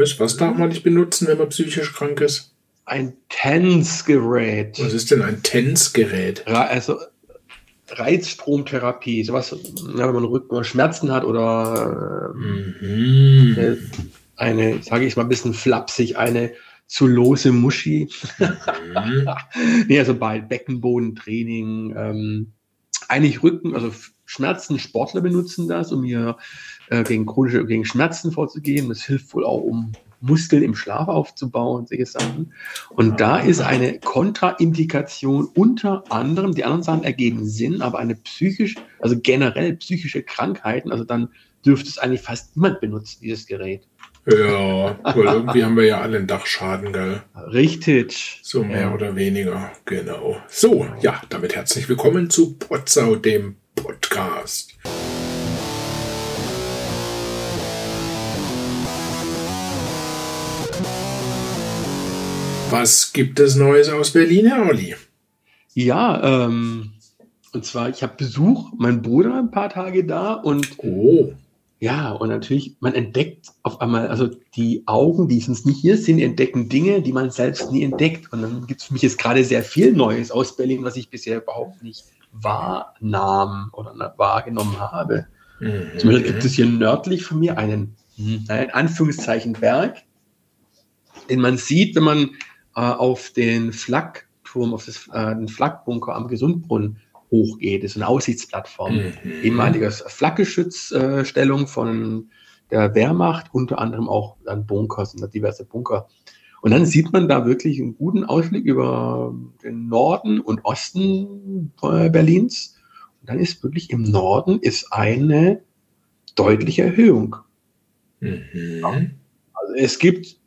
Was, was darf man nicht benutzen, wenn man psychisch krank ist? Ein TENS-Gerät. Was ist denn ein TENS-Gerät? Also Reizstromtherapie, sowas, wenn man Rücken Schmerzen hat oder mhm. Äh, eine, sage ich mal ein bisschen flapsig, eine zu lose Muschi. Mhm. nee, also bei Beckenbodentraining, ähm, eigentlich Rücken, also Schmerzen, Sportler benutzen das, um hier äh, gegen chronische, gegen Schmerzen vorzugehen. Das hilft wohl auch, um Muskeln im Schlaf aufzubauen, solche Sachen. Und da ist eine Kontraindikation unter anderem, die anderen Sachen ergeben Sinn, aber eine psychisch, also generell psychische Krankheiten, also dann dürfte es eigentlich fast niemand benutzen, dieses Gerät. Ja, weil irgendwie haben wir ja alle einen Dachschaden, gell? Richtig. So mehr ja. oder weniger, genau. So, ja, damit herzlich willkommen zu Potsau, dem Podcast. Was gibt es Neues aus Berlin, Herr Olli? Ja, ähm, und zwar, ich habe Besuch, mein Bruder ein paar Tage da und oh. ja, und natürlich, man entdeckt auf einmal, also die Augen, die sonst nicht hier sind, entdecken Dinge, die man selbst nie entdeckt. Und dann gibt es für mich jetzt gerade sehr viel Neues aus Berlin, was ich bisher überhaupt nicht wahrnahm oder wahrgenommen habe. Mhm. Zum Beispiel gibt es hier nördlich von mir einen, in Anführungszeichen, Berg, den man sieht, wenn man auf den Flakturm, auf das, äh, den Flakbunker am Gesundbrunnen hochgeht. Das ist eine Aussichtsplattform. Mhm. Ehemaliges Flakgeschützstellung äh, von der Wehrmacht, unter anderem auch dann Bunker, sind da diverse Bunker. Und dann sieht man da wirklich einen guten Ausblick über den Norden und Osten Berlins. Und dann ist wirklich im Norden ist eine deutliche Erhöhung. Mhm. Also es gibt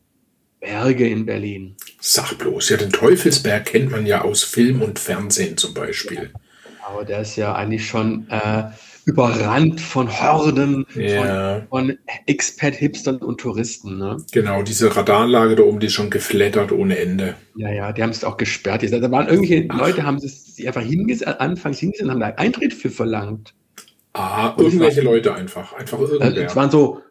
Berge in Berlin. Sag bloß, ja, den Teufelsberg kennt man ja aus Film und Fernsehen zum Beispiel. Aber der ist ja eigentlich schon äh, überrannt von Horden ja. von, von Expat-Hipstern und Touristen. Ne? Genau, diese Radaranlage da oben, die ist schon geflattert ohne Ende. Ja, ja, die haben es auch gesperrt. Da waren irgendwelche Ach. Leute, haben sich einfach hingesetzt, anfangs hingesetzt und haben da Eintritt für verlangt. Ah, irgendwelche Leute einfach. Einfach irgendwer. Es waren so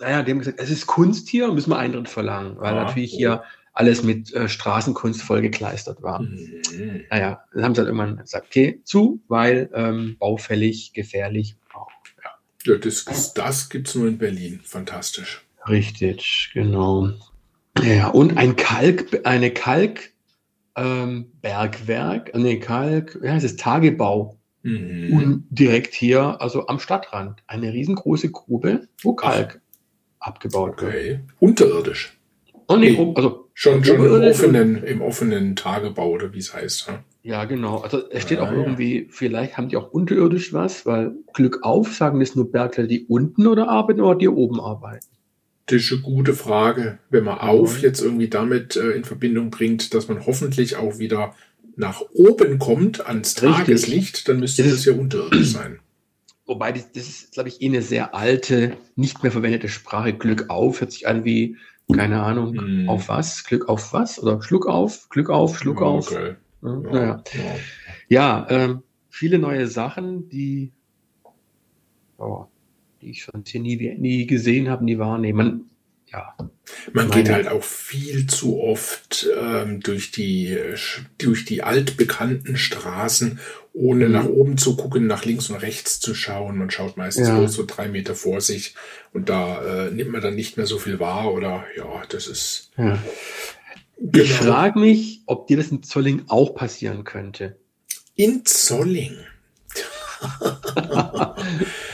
naja, die haben gesagt, es ist Kunst hier, müssen wir Eintritt verlangen, weil ah, natürlich hier alles mit äh, Straßenkunst vollgekleistert war. Mhm. Naja, dann haben sie halt irgendwann gesagt, okay, zu, weil ähm, baufällig, gefährlich. Oh, ja. ja, das, das, das gibt es nur in Berlin. Fantastisch. Richtig, genau. Ja, und ein Kalk, eine Kalk, ähm, Bergwerk, nee, Kalk, ja, es ist Tagebau. Mhm. Und direkt hier, also am Stadtrand, eine riesengroße Grube, wo Kalk abgebaut okay. wird. Unterirdisch. Oh nee, nee. also schon, schon im offenen, im offenen Tagebau oder wie es heißt. Ja? ja, genau. Also es steht ah, auch irgendwie, ja. vielleicht haben die auch unterirdisch was, weil Glück auf, sagen das nur Bergler, die unten oder arbeiten oder die oben arbeiten. Das ist eine gute Frage. Wenn man auf jetzt irgendwie damit äh, in Verbindung bringt, dass man hoffentlich auch wieder nach oben kommt ans Richtig. Tageslicht, dann müsste das, das ja unterirdisch sein. Wobei, das, ist, glaube ich, eh eine sehr alte, nicht mehr verwendete Sprache. Glück auf hört sich an wie, keine Ahnung, mm. auf was? Glück auf was? Oder Schluck auf, Glück auf, Schluck okay. auf. Ja, naja. ja, ja ähm, viele neue Sachen, die, oh, die ich sonst hier nie, nie gesehen habe, nie wahrnehmen ja. Man geht halt auch viel zu oft ähm, durch die durch die altbekannten Straßen, ohne mhm. nach oben zu gucken, nach links und rechts zu schauen. Man schaut meistens ja. so drei Meter vor sich und da äh, nimmt man dann nicht mehr so viel wahr oder ja, das ist. Ja. Genau. Ich frage mich, ob dir das in Zolling auch passieren könnte. In Zolling.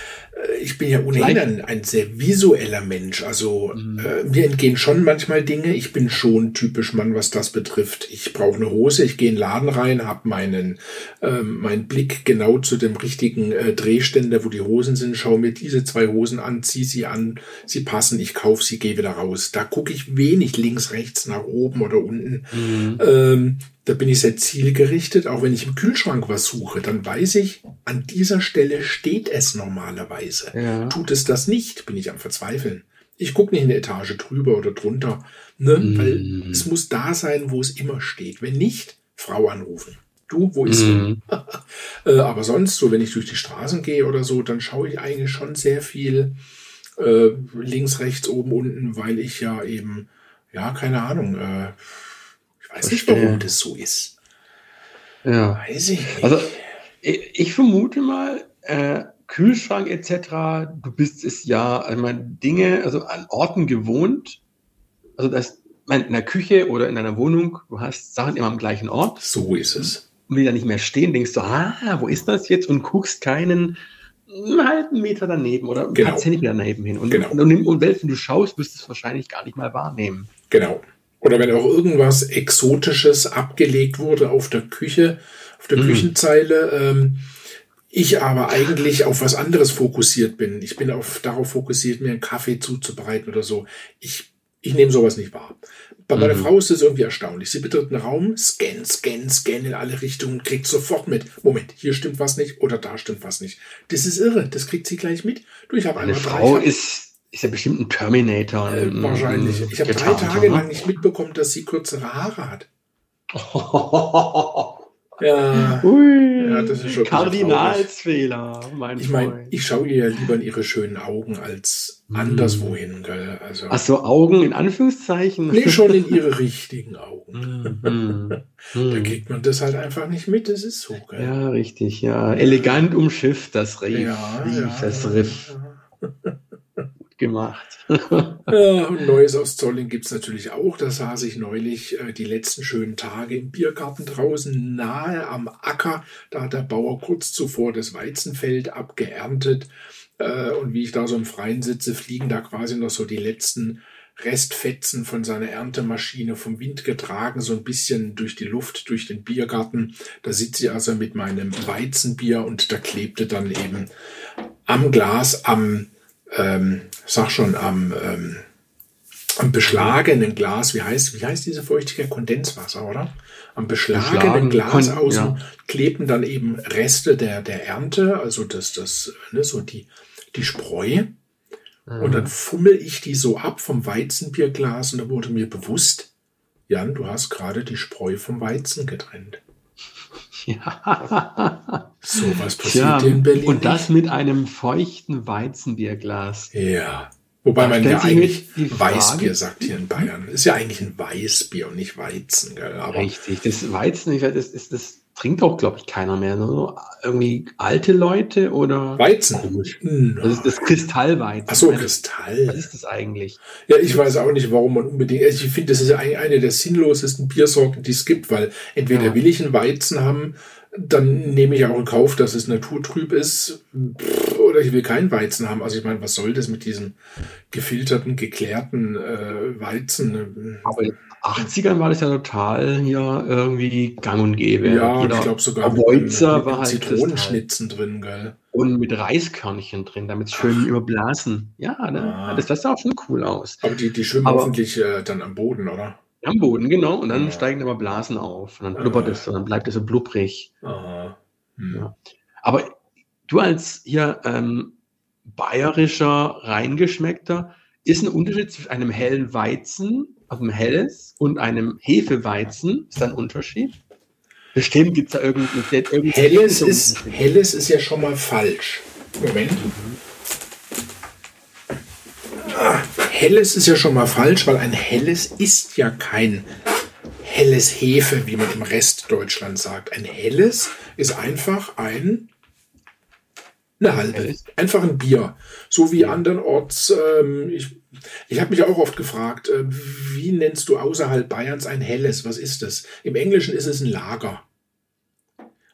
ich bin ja ohnehin ein, ein, sehr visueller Mensch. Also mhm. äh, mir entgehen schon manchmal Dinge. Ich bin schon typisch Mann, was das betrifft. Ich brauche eine Hose, ich gehe in den Laden rein, habe meinen ähm, meinen Blick genau zu dem richtigen äh, Drehständer, wo die Hosen sind, schaue mir diese zwei Hosen an, ziehe sie an, sie passen, ich kaufe sie, gehe wieder raus. Da gucke ich wenig links, rechts, nach oben oder unten. Mhm. Ähm, da bin ich sehr zielgerichtet. Auch wenn ich im Kühlschrank was suche, dann weiß ich, an dieser Stelle steht es normalerweise. Ja. Tut es das nicht, bin ich am Verzweifeln. Ich gucke nicht eine Etage drüber oder drunter, ne? Mm. weil es muss da sein, wo es immer steht. Wenn nicht, Frau anrufen. Du, wo ist mm. äh, Aber sonst, so wenn ich durch die Straßen gehe oder so, dann schaue ich eigentlich schon sehr viel äh, links, rechts, oben, unten, weil ich ja eben, ja, keine Ahnung, äh, ich weiß nicht, warum das so ist. Ja. Weiß ich nicht. Also, ich, ich vermute mal, äh, Kühlschrank etc., du bist es ja, ich meine, Dinge, also an Orten gewohnt, also das, in der Küche oder in einer Wohnung, du hast Sachen immer am gleichen Ort. So ist es. Und da nicht mehr stehen, denkst du, ah, wo ist das jetzt? Und guckst keinen einen halben Meter daneben oder ein genau. paar Zentimeter daneben hin. Und, genau. und, und, und wenn du schaust, wirst du es wahrscheinlich gar nicht mal wahrnehmen. Genau. Oder wenn auch irgendwas Exotisches abgelegt wurde auf der Küche, auf der mm. Küchenzeile, ähm, ich aber eigentlich auf was anderes fokussiert bin. Ich bin auf, darauf fokussiert, mir einen Kaffee zuzubereiten oder so. Ich, ich nehme sowas nicht wahr. Bei meiner mhm. Frau ist es irgendwie erstaunlich. Sie betritt einen Raum, scan, scan, scan in alle Richtungen, kriegt sofort mit. Moment, hier stimmt was nicht oder da stimmt was nicht. Das ist irre, das kriegt sie gleich mit. Du, ich habe Eine Frau drei, ist, ist ja bestimmt ein Terminator. Äh, wahrscheinlich. Ich habe drei Tage lang nicht mitbekommen, dass sie kürzere Haare hat. Ja, Ui, ja das ist schon Kardinalsfehler, mein Ich meine, ich schaue ihr ja lieber in ihre schönen Augen als hm. anderswohin, gell? Also, Ach so, Augen in Anführungszeichen? Nee, schon in ihre richtigen Augen. Hm, hm, da kriegt man das halt einfach nicht mit, das ist so, gell? Ja, richtig, ja. Elegant umschifft das Riff. Ja, Rief, ja, das Riff. Ja gemacht. ja, und Neues aus Zolling gibt es natürlich auch. Da saß ich neulich äh, die letzten schönen Tage im Biergarten draußen, nahe am Acker. Da hat der Bauer kurz zuvor das Weizenfeld abgeerntet. Äh, und wie ich da so im Freien sitze, fliegen da quasi noch so die letzten Restfetzen von seiner Erntemaschine vom Wind getragen, so ein bisschen durch die Luft, durch den Biergarten. Da sitze ich also mit meinem Weizenbier und da klebte dann eben am Glas, am ähm, sag schon, am, ähm, am beschlagenen Glas, wie heißt, wie heißt diese Feuchtigkeit? Kondenswasser, oder? Am beschlagenen Beschlagen, Glas außen ja. klebten dann eben Reste der, der Ernte, also das, das, ne, so die, die Spreu. Mhm. Und dann fummel ich die so ab vom Weizenbierglas und da wurde mir bewusst, Jan, du hast gerade die Spreu vom Weizen getrennt. Ja. So was passiert ja, in Berlin. Und das mit einem feuchten Weizenbierglas. Ja. Wobei man ja eigentlich Weißbier sagt hier in Bayern. Ist ja eigentlich ein Weißbier und nicht Weizen. Gell? Aber Richtig. Das Weizen, das, das, das trinkt auch, glaube ich, keiner mehr. Nur irgendwie alte Leute oder. Weizen. No. Das ist das Kristallweizen. Ach so, Kristall. Was ist das eigentlich? Ja, ich weiß auch nicht, warum man unbedingt. Also ich finde, das ist ja eine der sinnlosesten Biersorten, die es gibt, weil entweder ja. will ich einen Weizen haben, dann nehme ich auch in Kauf, dass es naturtrüb ist. Oder ich will keinen Weizen haben. Also ich meine, was soll das mit diesem gefilterten, geklärten äh, Weizen? Aber in den 80ern war das ja total ja irgendwie gang und gäbe. Ja, Jeder ich glaube sogar mit, mit, war halt Zitronenschnitzen drin, gell? Und mit Reiskörnchen drin, damit es schön Ach. überblasen. Ja, ne? ah. das, das sah auch schon cool aus. Aber die, die schwimmen Aber, hoffentlich äh, dann am Boden, oder? Am Boden, genau. Und dann ja. steigen aber Blasen auf. Und dann blubbert es und dann bleibt es so blubbrig. Hm. Ja. Aber du als hier ähm, bayerischer, reingeschmeckter, ist ein Unterschied zwischen einem hellen Weizen, also einem helles, und einem Hefeweizen. Ist da ein Unterschied? Bestimmt gibt es da irgendein, irgendein Helles ist, helles ist ja schon mal falsch. Moment. Mhm. Helles ist ja schon mal falsch, weil ein helles ist ja kein helles Hefe, wie man im Rest Deutschland sagt. Ein helles ist einfach ein eine halbe. Einfach ein Bier. So wie andernorts. Ähm, ich ich habe mich auch oft gefragt, äh, wie nennst du außerhalb Bayerns ein helles? Was ist das? Im Englischen ist es ein Lager.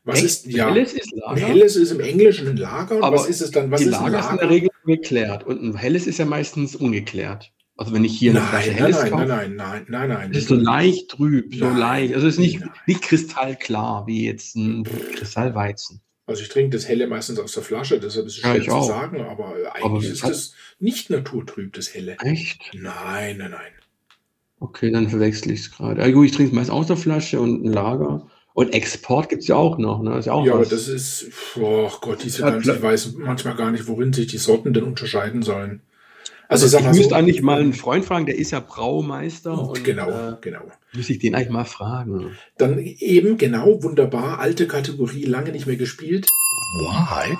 Was Echt? ist ja? Helles ist Lager? Ein helles ist im Englischen ein Lager. Aber was ist es dann? Was die ist Lager, Lager? sind in der Regel geklärt und ein helles ist ja meistens ungeklärt. Also wenn ich hier nein, eine Flasche helles nein, kaufe, nein, nein, nein, nein, ist so leicht trüb, so leicht. Also es ist nicht, nicht kristallklar wie jetzt ein Kristallweizen. Also ich trinke das helle meistens aus der Flasche, deshalb ist es schwer ja, zu sagen, aber eigentlich aber ist das nicht naturtrüb, das helle. Echt? Nein, nein, nein. Okay, dann verwechsel ich es gerade. Also ich trinke es meist aus der Flasche und ein Lager. Und Export gibt es ja auch noch. Ne? Ist ja, auch ja aber das ist, oh Gott, diese ja, ganze, ich weiß manchmal gar nicht, worin sich die Sorten denn unterscheiden sollen. Also, also ich, ich müsste so, eigentlich mal einen Freund fragen, der ist ja Braumeister. Und, genau, äh, genau. Müsste ich den eigentlich mal fragen. Dann eben, genau, wunderbar, alte Kategorie, lange nicht mehr gespielt. Wahrheit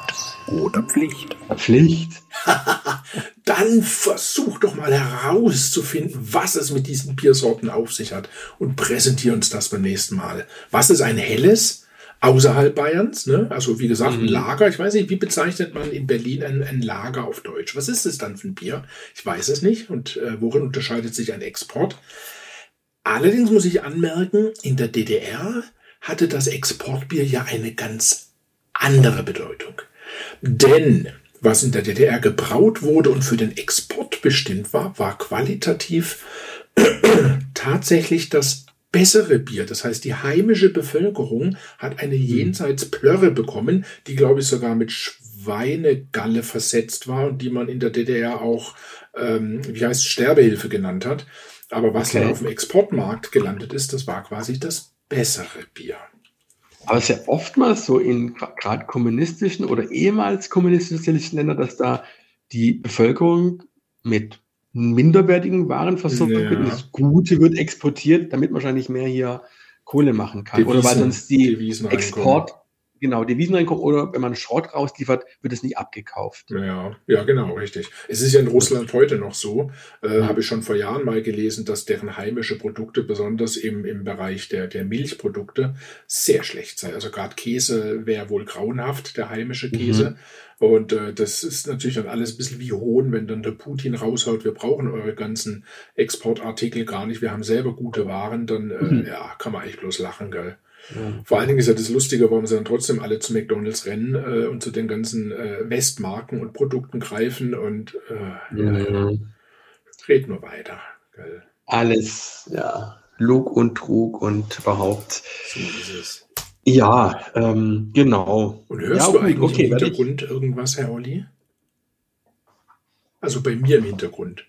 oder Pflicht? Pflicht. Dann versuch doch mal herauszufinden, was es mit diesen Biersorten auf sich hat und präsentier uns das beim nächsten Mal. Was ist ein helles? Außerhalb Bayerns, ne? also wie gesagt, ein mhm. Lager. Ich weiß nicht, wie bezeichnet man in Berlin ein, ein Lager auf Deutsch? Was ist es dann für ein Bier? Ich weiß es nicht. Und äh, worin unterscheidet sich ein Export? Allerdings muss ich anmerken, in der DDR hatte das Exportbier ja eine ganz andere Bedeutung. Denn was in der DDR gebraut wurde und für den Export bestimmt war, war qualitativ tatsächlich das bessere Bier. Das heißt, die heimische Bevölkerung hat eine hm. jenseits Plörre bekommen, die, glaube ich, sogar mit Schweinegalle versetzt war und die man in der DDR auch, ähm, wie heißt Sterbehilfe genannt hat. Aber was okay. dann auf dem Exportmarkt gelandet ist, das war quasi das bessere Bier. Aber es ist ja oftmals so in gerade kommunistischen oder ehemals kommunistischen Ländern, dass da die Bevölkerung mit minderwertigen Waren versorgt ja. wird. Das Gute wird exportiert, damit man wahrscheinlich mehr hier Kohle machen kann. Devisen, oder weil sonst die Export, genau, Deviseneinkommen oder wenn man Schrott rausliefert, wird es nicht abgekauft. Ja, ja, genau, richtig. Es ist ja in Russland heute noch so, äh, ja. habe ich schon vor Jahren mal gelesen, dass deren heimische Produkte, besonders im, im Bereich der, der Milchprodukte, sehr schlecht sei. Also gerade Käse wäre wohl grauenhaft, der heimische Käse. Mhm. Und äh, das ist natürlich dann alles ein bisschen wie Hohn, wenn dann der Putin raushaut, wir brauchen eure ganzen Exportartikel gar nicht, wir haben selber gute Waren, dann äh, mhm. ja, kann man eigentlich bloß lachen, gell. Ja. Vor allen Dingen ist ja das Lustige, warum sie dann trotzdem alle zu McDonalds rennen äh, und zu den ganzen äh, Westmarken und Produkten greifen und äh, ja. ja. red nur weiter. Gell? Alles, ja. Lug und Trug und überhaupt. So ist es. Ja, ähm, genau. Und hörst ja, du eigentlich okay, im Hintergrund irgendwas, Herr Olli? Also bei mir im Hintergrund.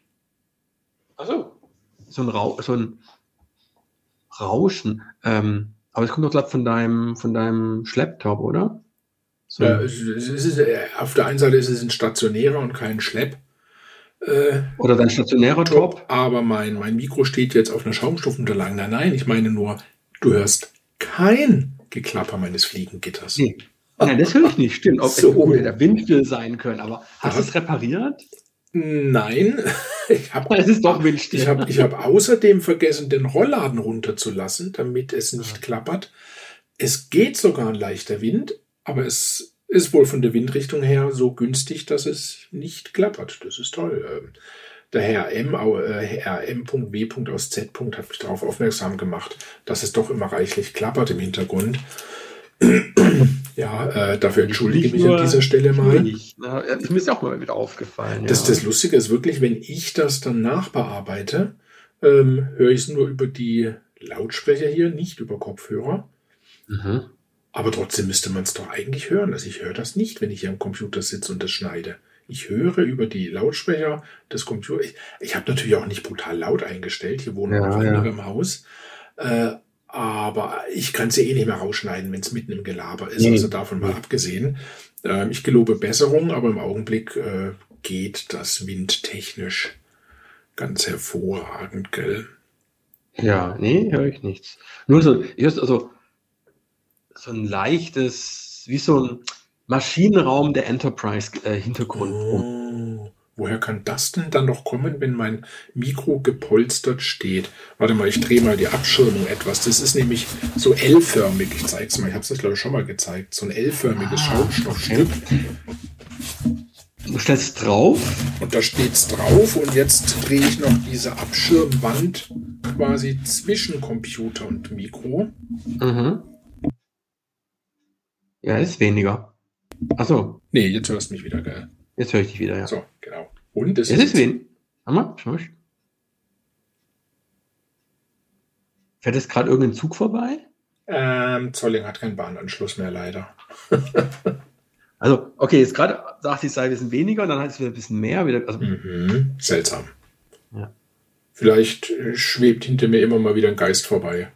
Achso. So ein, Rau so ein Rauschen. Ähm, aber es kommt doch, glaube von deinem, von deinem Schlepptop, oder? So. Ja, es ist, äh, auf der einen Seite ist es ein stationärer und kein Schlepp. Äh, oder dein stationärer Top. Aber mein, mein Mikro steht jetzt auf einer Schaumstoffenunterlage. Nein, nein, ich meine nur, du hörst kein Geklapper meines Fliegengitters. Nee. Nein, das höre ich nicht. Stimmt. Ob so. es der Wind will sein können. Aber hast du es repariert? Nein, ich habe es ist doch windstill. Ich habe ich hab außerdem vergessen, den Rollladen runterzulassen, damit es nicht ja. klappert. Es geht sogar ein leichter Wind, aber es ist wohl von der Windrichtung her so günstig, dass es nicht klappert. Das ist toll. Ähm, der Herr M, äh, Herr M.W. aus Z. hat mich darauf aufmerksam gemacht, dass es doch immer reichlich klappert im Hintergrund. Ja, äh, dafür entschuldige ich mich an dieser Stelle mal. Ich, na, ist mir auch mal wieder aufgefallen. Das, ja. das Lustige ist wirklich, wenn ich das dann nachbearbeite, ähm, höre ich es nur über die Lautsprecher hier, nicht über Kopfhörer. Mhm. Aber trotzdem müsste man es doch eigentlich hören. Also ich höre das nicht, wenn ich hier am Computer sitze und das schneide. Ich höre über die Lautsprecher des Computers. Ich, ich habe natürlich auch nicht brutal laut eingestellt. Hier wohnen ja, noch andere ja. im Haus. Äh, aber ich kann sie eh nicht mehr rausschneiden, wenn es mitten im Gelaber ist. Nee. Also davon mal abgesehen. Äh, ich gelobe Besserung, aber im Augenblick äh, geht das windtechnisch ganz hervorragend, gell? Ja, nee, höre ich nichts. Nur so, also, so ein leichtes, wie so ein, Maschinenraum der Enterprise-Hintergrund. Äh, oh, woher kann das denn dann noch kommen, wenn mein Mikro gepolstert steht? Warte mal, ich drehe mal die Abschirmung etwas. Das ist nämlich so L-förmig. Ich zeige es mal. Ich habe es glaube ich, schon mal gezeigt. So ein L-förmiges ah, Schaumstoffstück. Du stellst drauf. Und da steht es drauf. Und jetzt drehe ich noch diese Abschirmwand quasi zwischen Computer und Mikro. Mhm. Ja, ist weniger. Achso. Nee, jetzt hörst du mich wieder, geil. Jetzt höre ich dich wieder, ja. So, genau. Und es, es ist, ist wen? Hammer, schau mal. Fährt jetzt gerade irgendein Zug vorbei? Ähm, Zolling hat keinen Bahnanschluss mehr, leider. also, okay, jetzt gerade sagt die sei ein bisschen weniger, dann heißt es wieder ein bisschen mehr. Wieder, also mhm, seltsam. Ja. Vielleicht äh, schwebt hinter mir immer mal wieder ein Geist vorbei.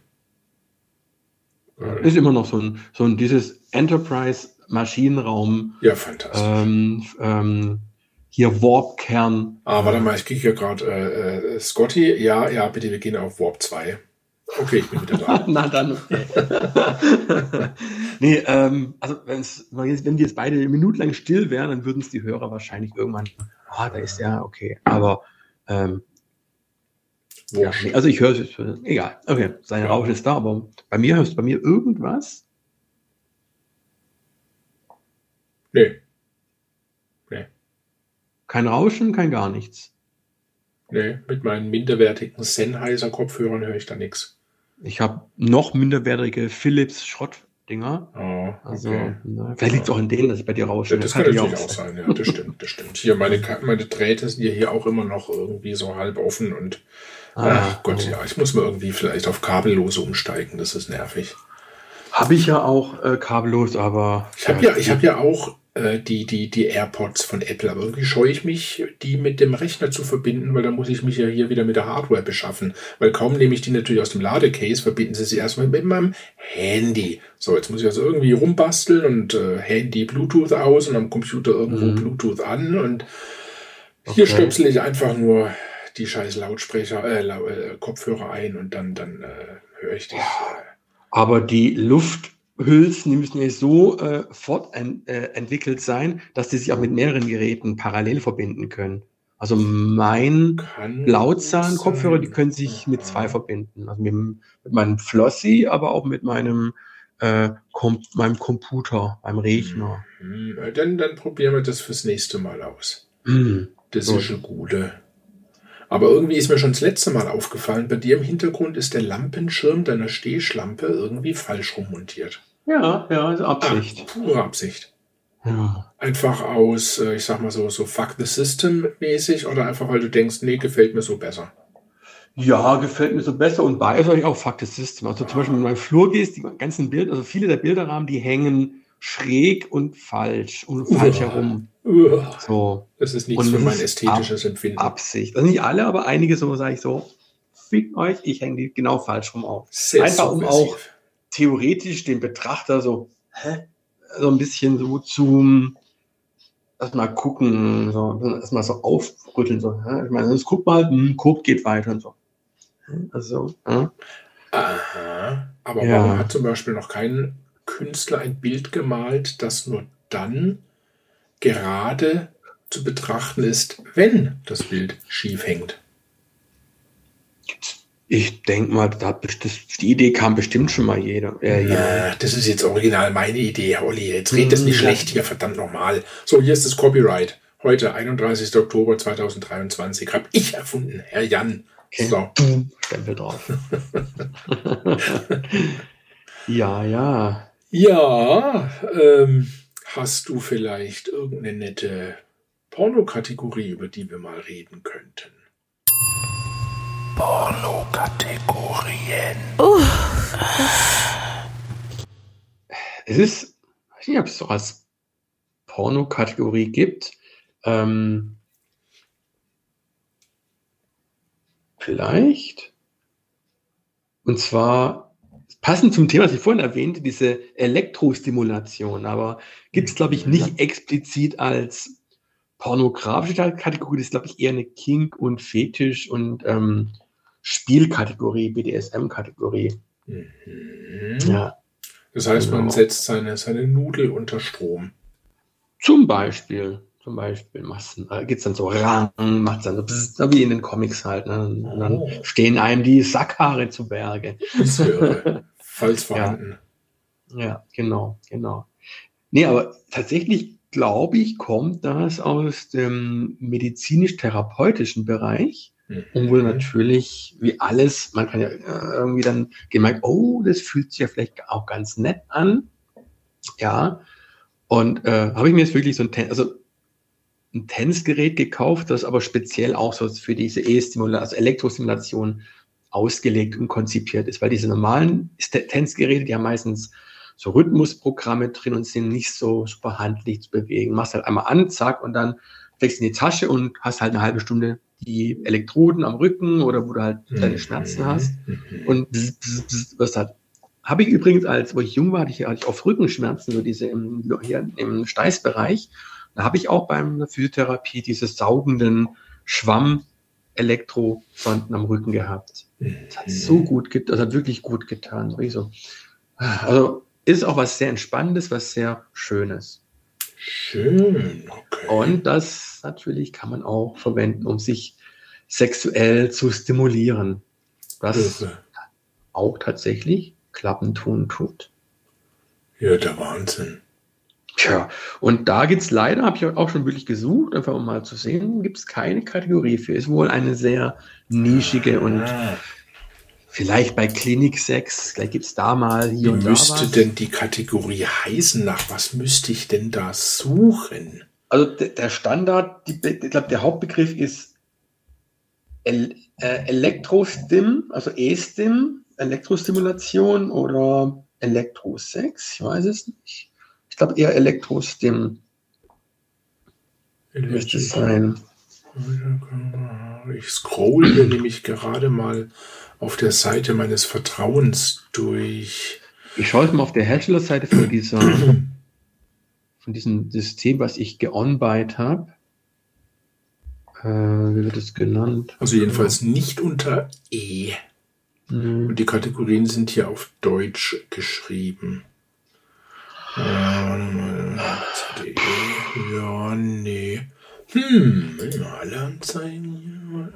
Ist immer noch so ein, so ein dieses Enterprise Maschinenraum. Ja, fantastisch. Ähm, ähm, hier Warp-Kern. Ah, warte mal, ich kriege hier gerade äh, äh, Scotty. Ja, ja, bitte, wir gehen auf Warp 2. Okay, ich bin wieder da. Na dann, okay. nee, ähm, also wenn wir jetzt beide eine Minute lang still wären, dann würden es die Hörer wahrscheinlich irgendwann, ah, da ist ja okay. Aber ähm, ja, nee, also ich höre es, egal. Okay, seine ja. Rauschen ist da, aber bei mir hörst du bei mir irgendwas? Nee. Nee. Kein Rauschen, kein gar nichts. Nee, mit meinen minderwertigen Sennheiser Kopfhörern höre ich da nichts. Ich habe noch minderwertige Philips Schrottdinger. Oh, also, okay. ne, vielleicht liegt es auch in denen, dass ich bei dir rausche. Das, das kann, natürlich auch sein. Ja, das stimmt, das stimmt. Hier, meine, meine Drähte sind ja hier auch immer noch irgendwie so halb offen und ah, ach Gott, oh. ja, ich muss mal irgendwie vielleicht auf kabellose umsteigen. Das ist nervig. Habe ich ja auch äh, kabellos, aber. Ich habe ja, ich habe ja auch äh, die, die, die AirPods von Apple. Aber irgendwie scheue ich mich, die mit dem Rechner zu verbinden, weil da muss ich mich ja hier wieder mit der Hardware beschaffen. Weil kaum nehme ich die natürlich aus dem Ladecase, verbinden sie sie erstmal mit meinem Handy. So, jetzt muss ich also irgendwie rumbasteln und äh, Handy Bluetooth aus und am Computer irgendwo mhm. Bluetooth an und hier okay. stöpsel ich einfach nur die scheiß Lautsprecher, äh, äh, Kopfhörer ein und dann, dann äh, höre ich das. Aber die Luft Hülsen, die müssen ja so äh, fortentwickelt äh, sein, dass die sich auch mit mehreren Geräten parallel verbinden können. Also mein Lautzahn-Kopfhörer, die können sich mit zwei verbinden. Also mit, mit meinem Flossy, aber auch mit meinem, äh, Com meinem Computer, meinem Rechner. Mhm. Dann, dann probieren wir das fürs nächste Mal aus. Mhm. Das ist schon gute. Aber irgendwie ist mir schon das letzte Mal aufgefallen, bei dir im Hintergrund ist der Lampenschirm deiner Stehschlampe irgendwie falsch rummontiert. Ja, ja, ist Absicht. Ah, nur Absicht. Ja. Einfach aus, äh, ich sag mal so, so Fuck the System mäßig oder einfach weil du denkst, nee, gefällt mir so besser. Ja, gefällt mir so besser und bei ist eigentlich auch Fuck the System. Also zum Beispiel, wenn du in meinem Flur gehst, die ganzen Bilder, also viele der Bilderrahmen, die hängen schräg und falsch und falsch herum. Uah. So. Das ist nichts und für mein ästhetisches Empfinden. Absicht. Also nicht alle, aber einige so sage ich so, fickt euch, ich hänge die genau falsch rum auf. Sehr Einfach um auch theoretisch den Betrachter so, hä? so ein bisschen so zum erstmal gucken, so, erstmal so aufrütteln. So, hä? Ich meine, sonst guckt mal, hm, guckt, geht weiter und so. Also, ja. Aha. Aber ja. warum hat zum Beispiel noch kein Künstler ein Bild gemalt, das nur dann gerade zu betrachten ist, wenn das Bild schief hängt? Ich denke mal, da, das, die Idee kam bestimmt schon mal jeder. Äh, Na, das ist jetzt original meine Idee, Olli. Jetzt red das nicht ja. schlecht hier, verdammt nochmal. So, hier ist das Copyright. Heute, 31. Oktober 2023, habe ich erfunden, Herr Jan. Okay. So. Stempel drauf. ja, ja. Ja, ähm, hast du vielleicht irgendeine nette Pornokategorie, über die wir mal reden könnten? Porno-Kategorien. Uh. Es ist, ich weiß nicht, ob es so als Porno-Kategorie gibt. Ähm, vielleicht. Und zwar passend zum Thema, was ich vorhin erwähnte, diese Elektrostimulation. Aber gibt es, glaube ich, nicht explizit als pornografische Kategorie. Das ist, glaube ich, eher eine Kink- und Fetisch- und ähm, Spielkategorie, BDSM-Kategorie. Mhm. Ja. Das heißt, genau. man setzt seine, seine Nudel unter Strom. Zum Beispiel. Zum Beispiel äh, geht es dann so ran, macht dann so bzz, wie in den Comics halt. Ne? Und dann oh. stehen einem die Sackhaare zu Berge. Das wäre falls vorhanden. Ja. ja, genau, genau. Nee, aber tatsächlich glaube ich, kommt das aus dem medizinisch-therapeutischen Bereich. Mhm. Und wohl natürlich, wie alles, man kann ja äh, irgendwie dann gemerkt, oh, das fühlt sich ja vielleicht auch ganz nett an. Ja. Und äh, habe ich mir jetzt wirklich so ein, Ten also ein Tanzgerät gekauft, das aber speziell auch so für diese E-Stimulation, also Elektrostimulation ausgelegt und konzipiert ist, weil diese normalen Tanzgeräte, die haben meistens so Rhythmusprogramme drin und sind nicht so super handlich zu bewegen. Machst halt einmal an, zack, und dann steckst in die Tasche und hast halt eine halbe Stunde die Elektroden am Rücken oder wo du halt deine mhm. Schmerzen hast mhm. und wirst halt. Habe ich übrigens, als wo ich jung war, hatte ich, hatte ich oft Rückenschmerzen, so diese im, hier im Steißbereich. Da habe ich auch beim Physiotherapie diese saugenden Schwamm Elektrosonden am Rücken gehabt. Das hat so mhm. gut, das hat wirklich gut getan. So, also ist auch was sehr Entspannendes, was sehr Schönes. Schön, okay. Und das natürlich kann man auch verwenden, um sich sexuell zu stimulieren. Was Irre. auch tatsächlich Klappen tun tut. Ja, der Wahnsinn. Tja, und da gibt's leider, habe ich auch schon wirklich gesucht, einfach um mal zu sehen, gibt's keine Kategorie für. Ist wohl eine sehr nischige und Ah, vielleicht bei Klinik 6, vielleicht gibt's da mal wie hier und da müsste was. denn die Kategorie heißen? Nach was müsste ich denn da suchen? Also de- der Standard, die, ich glaube, der Hauptbegriff ist El äh, Elektrostim, also E-Stim, Elektrostimulation oder Elektrosex, ich weiß es nicht. Ich glaube eher Elektrostim müsste es sein. Ich scroll hier nämlich gerade mal auf der Seite meines Vertrauens durch. Ich schaue jetzt mal auf der Herstellerseite von dieser von diesem System, was ich geonbyte habe. Äh, wie wird es genannt? Also jedenfalls nicht unter E. Hm. Und die Kategorien sind hier auf Deutsch geschrieben. Äh, CD. Ja, nee. Hm, alle Anzeigen.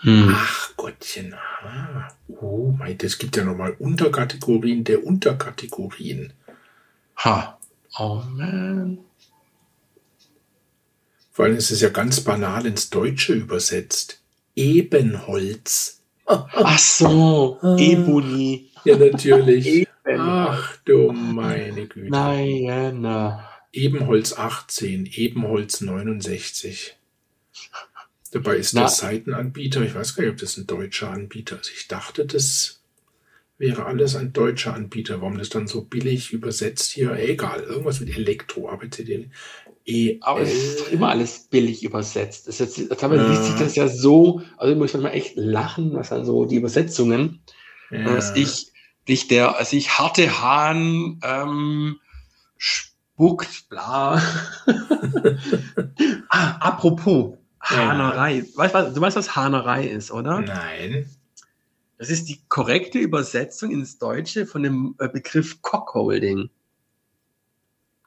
Hm. Ach Gottchen. Ah. Oh mein, es gibt ja nochmal Unterkategorien der Unterkategorien. Ha. Oh man. Vor allem ist es ja ganz banal ins Deutsche übersetzt. Ebenholz. Ach so, Ah. Ebony. Ja, natürlich. Eben. Ach du meine Güte. Nein, na. Ebenholz 18, Ebenholz 69. Dabei ist Na. der Seitenanbieter, ich weiß gar nicht, ob das ein deutscher Anbieter ist. Ich dachte, das wäre alles ein deutscher Anbieter. Warum das dann so billig übersetzt hier? Egal, irgendwas mit Elektro, arbeitet den E. Aber es ist doch immer alles billig übersetzt. Das ist jetzt, Ja. liest sich das ja so, also muss man mal echt lachen, was dann so die Übersetzungen, ja. dass ich, dich der, also ich harte Hahn, ähm, spuckt, bla. ah, apropos, Hahnerei. Weißt, du weißt, was Hahnerei ist, oder? Nein. Das ist die korrekte Übersetzung ins Deutsche von dem äh, Begriff Cockholding.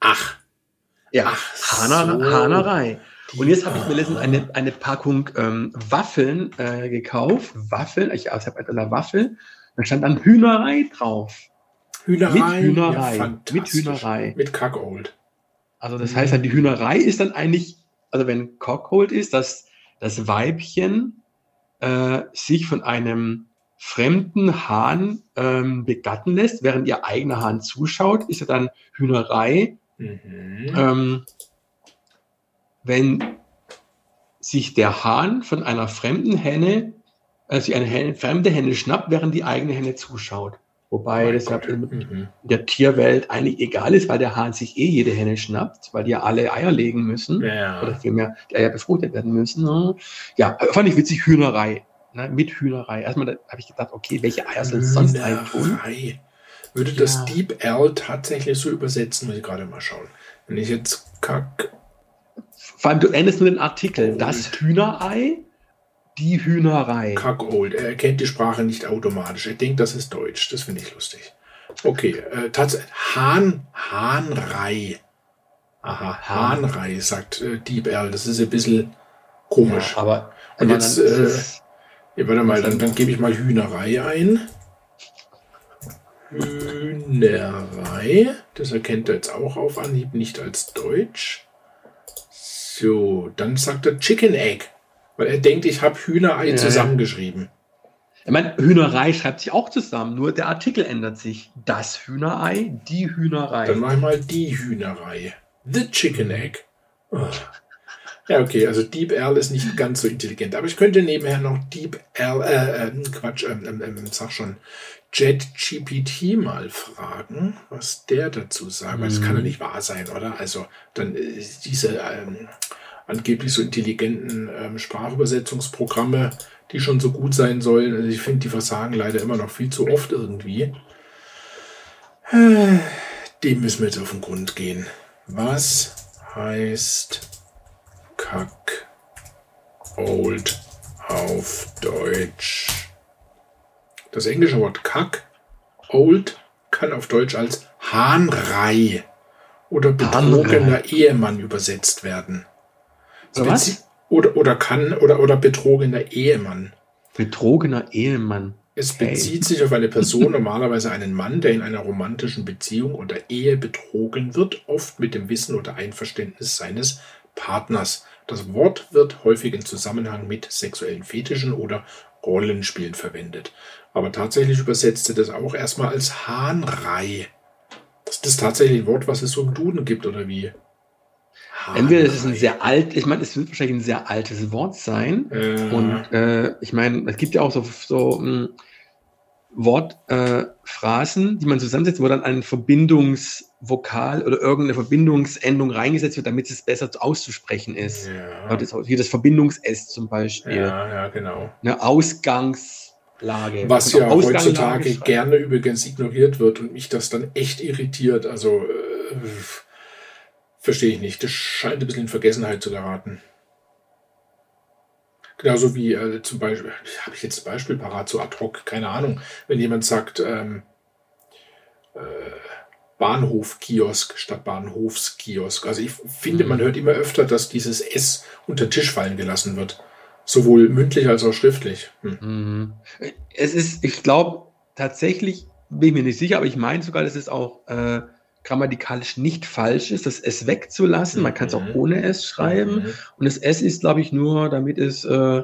Ach, Ja, Ach Hahner, so. Hahnerei. Und jetzt habe ich mir letztens eine, eine Packung ähm, Waffeln äh, gekauft. Waffeln, ich, ich habe eine Waffel. Da stand dann Hühnerei drauf. Hühnerei. Mit Hühnerei. Ja, mit. Hühnerei. Mit Kackold. Also das heißt halt, die Hühnerei ist dann eigentlich, also wenn Cockhold ist, dass das Weibchen äh, sich von einem fremden Hahn ähm, begatten lässt, während ihr eigener Hahn zuschaut, ist ja dann Hühnerei. Mhm. Ähm, wenn sich der Hahn von einer fremden Henne, äh, sich eine Henne, fremde Henne schnappt, während die eigene Henne zuschaut. Wobei Mein das Gott. in Mhm. der Tierwelt eigentlich egal ist, weil der Hahn sich eh jede Henne schnappt, weil die ja alle Eier legen müssen. Oder Ja. vielmehr die Eier befruchtet werden müssen. Ja, fand ich witzig, Hühnerei. Ne, mit Hühnerei. Erstmal habe ich gedacht, okay, welche Eier soll es sonst reintun? Hühnerei. Würde das Ja. Deep L tatsächlich so übersetzen, muss ich gerade mal schauen. Wenn ich jetzt Kack. Vor allem, du endest nur den Artikel. Das Hühnerei, die Hühnerei. Kackold. Er erkennt die Sprache nicht automatisch. Er denkt, das ist Deutsch. Das finde ich lustig. Okay, äh, tatsächlich. Hahn, Hahnrei. Aha, Hahn. Hahnrei, sagt äh, Deep L. Das ist ein bisschen komisch. Ja, aber Und jetzt, äh, Ja, warte mal, dann, dann gebe ich mal Hühnerei ein. Hühnerei. Das erkennt er jetzt auch auf Anhieb nicht als Deutsch. So, dann sagt er Chicken Egg. Weil er denkt, ich habe Hühnerei Ja, zusammengeschrieben. ich meine, Hühnerei schreibt sich auch zusammen, nur der Artikel ändert sich. Das Hühnerei, die Hühnerei. Dann mache ich mal die Hühnerei. The Chicken Egg. Oh. Ja, okay, also Deep L ist nicht ganz so intelligent. Aber ich könnte nebenher noch Deep L, äh, äh, Quatsch, ähm, ähm, ähm, sag schon, JetGPT mal fragen, was der dazu sagt. Weil das kann ja nicht wahr sein, oder? Also, dann äh, diese ähm, angeblich so intelligenten ähm, Sprachübersetzungsprogramme, die schon so gut sein sollen. Also ich finde, die versagen leider immer noch viel zu oft irgendwie. Äh, Dem müssen wir jetzt auf den Grund gehen. Was heißt Kack Old auf Deutsch? Das englische Wort Kack Old kann auf Deutsch als Hahnrei oder betrogener Hahnrei. Ehemann übersetzt werden. Oder was? Oder, oder kann, oder, oder betrogener Ehemann. Betrogener Ehemann. Es bezieht hey. sich auf eine Person, normalerweise einen Mann, der in einer romantischen Beziehung oder Ehe betrogen wird, oft mit dem Wissen oder Einverständnis seines Partners. Das Wort wird häufig in Zusammenhang mit sexuellen Fetischen oder Rollenspielen verwendet. Aber tatsächlich übersetzte das auch erstmal als Hahnrei. Ist das tatsächlich ein Wort, was es so im Duden gibt, oder wie? Entweder es ist ein sehr alt, ich meine, es wird wahrscheinlich ein sehr altes Wort sein. Äh. Und äh, ich meine, es gibt ja auch so, so um, Wortphrasen, äh, die man zusammensetzt, wo dann ein Verbindungsvokal oder irgendeine Verbindungsendung reingesetzt wird, damit es besser auszusprechen ist. Ja. Das, wie das Verbindungs-S zum Beispiel. Ja, ja, genau. Eine Ausgangslage. Was ja heutzutage gerne übrigens ignoriert wird und mich das dann echt irritiert. Also äh, verstehe ich nicht. Das scheint ein bisschen in Vergessenheit zu geraten. Genauso wie äh, zum Beispiel, habe ich jetzt ein Beispiel parat, so ad hoc, keine Ahnung, wenn jemand sagt, ähm, äh, Bahnhofkiosk statt Bahnhofskiosk. Also ich finde, mhm. man hört immer öfter, dass dieses S unter den Tisch fallen gelassen wird. Sowohl mündlich als auch schriftlich. Hm. Mhm. Es ist, ich glaube, tatsächlich, bin ich mir nicht sicher, aber ich meine sogar, dass es auch äh, grammatikalisch nicht falsch ist, das S wegzulassen. Man kann es auch mhm. ohne S schreiben. Mhm. Und das S ist, glaube ich, nur, damit es äh,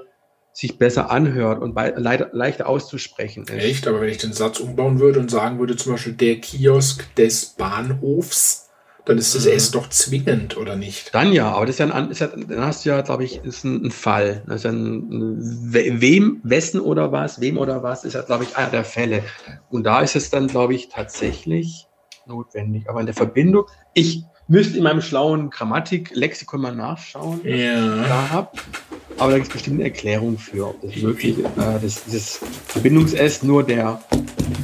sich besser anhört und leichter auszusprechen ist. Echt? Aber wenn ich den Satz umbauen würde und sagen würde, zum Beispiel der Kiosk des Bahnhofs, dann ist das mhm. S doch zwingend, oder nicht? Dann ja, aber das ist ja ein, ist ja, dann hast du ja, glaube ich, ist ein, ein, Fall. Das ist ja ein, wem, wessen oder was, wem oder was, ist ja, glaube ich, einer der Fälle. Und da ist es dann, glaube ich, tatsächlich notwendig. Aber in der Verbindung, ich müsste in meinem schlauen Grammatik-Lexikon mal nachschauen, ja. da habe. Aber da gibt es bestimmt eine Erklärung für, ob das wirklich äh, das, dieses Verbindungs-S nur der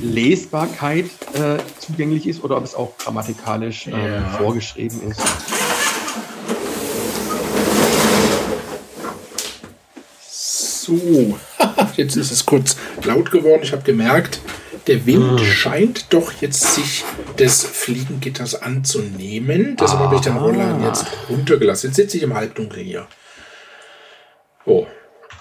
Lesbarkeit äh, zugänglich ist oder ob es auch grammatikalisch äh, ja. vorgeschrieben ist. So, jetzt ist es kurz laut geworden. Ich habe gemerkt, der Wind hm. scheint doch jetzt sich des Fliegengitters anzunehmen. Deshalb habe ich den Roller jetzt runtergelassen. Jetzt sitze ich im Halbdunkel hier. Oh,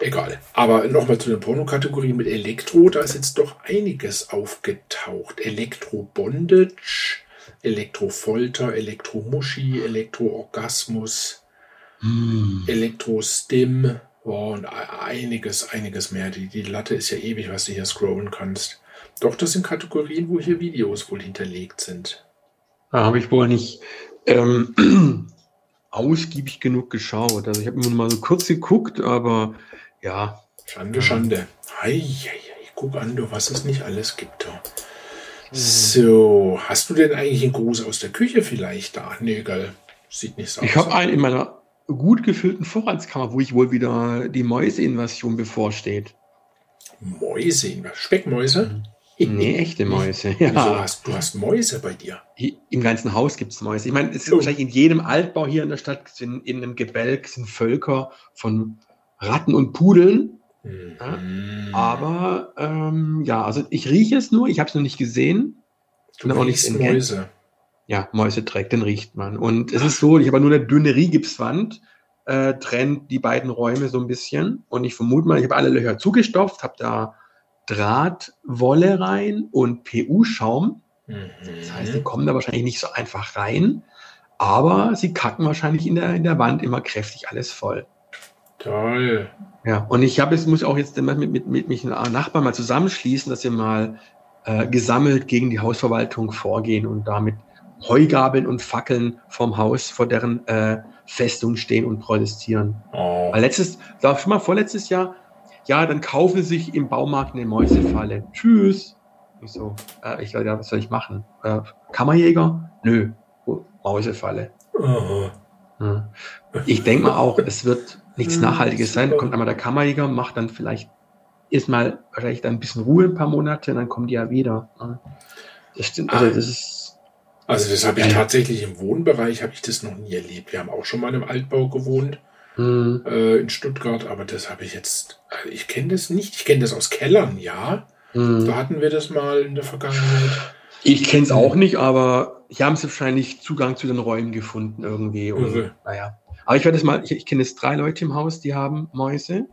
egal. Aber nochmal zu den Pornokategorien mit Elektro. Da ist jetzt doch einiges aufgetaucht. Elektro-Bondage, Elektrofolter, Elektromuschi, Elektroorgasmus, hm. Elektro-Stim. Oh, und einiges, einiges mehr. Die, die Latte ist ja ewig, was du hier scrollen kannst. Doch, das sind Kategorien, wo hier Videos wohl hinterlegt sind. Da habe ich wohl nicht ähm, ausgiebig genug geschaut. Also ich habe nur mal so kurz geguckt, aber ja. Schande, Schande. Hei, hei, hei. Guck an, du, was es nicht alles gibt. Du. So, hast du denn eigentlich einen Gruß aus der Küche vielleicht da? Nee, geil. Sieht nicht so aus. Ich habe einen in meiner gut gefüllten Vorratskammer, wo ich wohl wieder die Mäuseinvasion bevorsteht. Mäuse? Speckmäuse? Mhm. Nee, echte Mäuse. Ja. Wieso hast, du hast Mäuse bei dir? Im ganzen Haus gibt es Mäuse. Ich meine, es ist oh. wahrscheinlich in jedem Altbau hier in der Stadt, in, in einem Gebälk sind Völker von Ratten und Pudeln. Mhm. Ja, aber ähm, ja, also ich rieche es nur, ich habe es noch nicht gesehen. Du auch nicht Mäuse. Ja, Mäusetreck, den riecht man. Und es ist so, ich habe nur eine dünne Riehgipswand, äh, trennt die beiden Räume so ein bisschen. Und ich vermute mal, ich habe alle Löcher zugestopft, habe da Drahtwolle rein und PU-Schaum. Mhm. Das heißt, die kommen da wahrscheinlich nicht so einfach rein, aber sie kacken wahrscheinlich in der, in der Wand immer kräftig alles voll. Toll. Ja, und ich habe jetzt, muss auch jetzt mit, mit, mit mich Nachbarn mal zusammenschließen, dass wir mal äh, gesammelt gegen die Hausverwaltung vorgehen und damit Heugabeln und Fackeln vom Haus, vor deren äh, Festung stehen und protestieren. Oh. Weil letztes, da schon mal vorletztes Jahr ja, dann kaufen Sie sich im Baumarkt eine Mäusefalle. Tschüss. Ich so, äh, ich ja, was soll ich machen? Äh, Kammerjäger? Nö, oh, Mäusefalle. Oh. Ja. Ich denke mal auch, es wird nichts Nachhaltiges sein. Kommt einmal der Kammerjäger, macht dann vielleicht erstmal wahrscheinlich dann ein bisschen Ruhe ein paar Monate, dann kommen die ja wieder. Das stimmt, also das ist. Also das habe ich tatsächlich im Wohnbereich habe ich das noch nie erlebt. Wir haben auch schon mal im Altbau gewohnt mhm. äh, in Stuttgart, aber das habe ich jetzt, also ich kenne das nicht. Ich kenne das aus Kellern, ja. Mhm. Da hatten wir das mal in der Vergangenheit. Ich kenne es auch nicht, aber hier haben sie wahrscheinlich Zugang zu den Räumen gefunden irgendwie. Und, Irre. naja. Aber ich werde es mal, ich, ich kenne jetzt drei Leute im Haus, die haben Mäuse.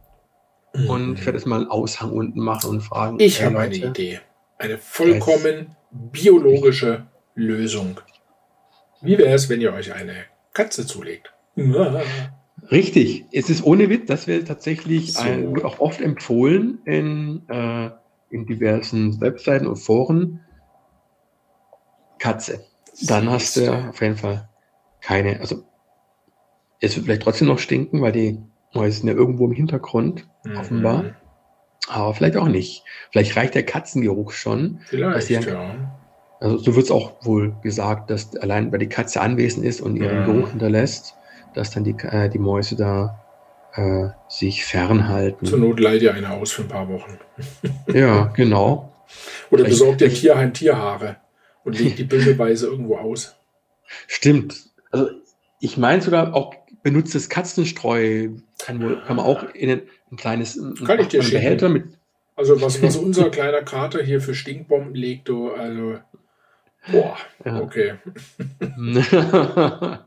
Und ich werde jetzt mal einen Aushang unten machen und fragen. Ich äh, habe eine Idee. Eine vollkommen biologische Lösung. Wie wäre es, wenn ihr euch eine Katze zulegt? Richtig, es ist ohne Witz, das wird tatsächlich So. ein, wird auch oft empfohlen in, äh, in diversen Webseiten und Foren. Katze. Dann hast du auf jeden Fall keine, also es wird vielleicht trotzdem noch stinken, weil die Mäuse sind ja irgendwo im Hintergrund, offenbar. Mhm. aber vielleicht auch nicht. Vielleicht reicht der Katzengeruch schon. Vielleicht, die- ja. Also so wird es auch wohl gesagt, dass allein weil die Katze anwesend ist und ihren Mhm. Geruch hinterlässt, dass dann die, äh, die Mäuse da äh, sich fernhalten. Zur Not leiht ihr eine aus für ein paar Wochen. Ja, genau. Oder Vielleicht- besorgt ihr vielleicht- Tierheim Tierhaare und legt die bündelweise irgendwo aus. Stimmt. Also ich meine sogar auch benutztes Katzenstreu kann, wohl, kann man auch in ein, ein kleines ein, Kann ich dir. Behälter mit. Also was, was unser kleiner Kater hier für Stinkbomben legt, du, also boah, Ja. okay.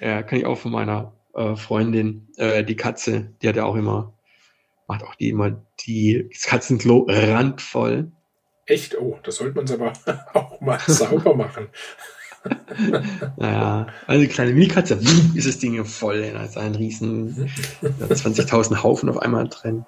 ja, kann ich auch von meiner äh, Freundin, äh, die Katze, die hat ja auch immer, macht auch die immer die das Katzenklo randvoll. Echt, oh, das sollte man aber auch mal sauber machen. Naja, also die kleine Mini-Katze, ist das Ding voll. Da ist ein riesen ja, 20.000 Haufen auf einmal drin.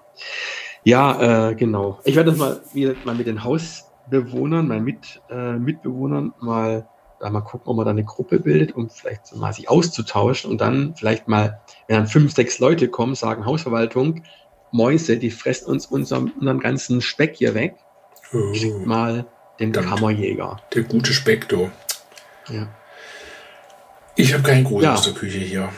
Ja, äh, genau. Ich werde das mal, wieder mal mit den Hausbewohnern, meinen mit, äh, Mitbewohnern mal da mal gucken, ob man da eine Gruppe bildet, um vielleicht so mal sich auszutauschen und dann vielleicht mal, wenn dann fünf, sechs Leute kommen, sagen Hausverwaltung, Mäuse, die fressen uns unseren, unseren ganzen Speck hier weg, schickt Oh, mal den Verdammt. Kammerjäger. der gute Speck, du. Ja. Ich habe keinen Gruß Ja. aus der Küche hier.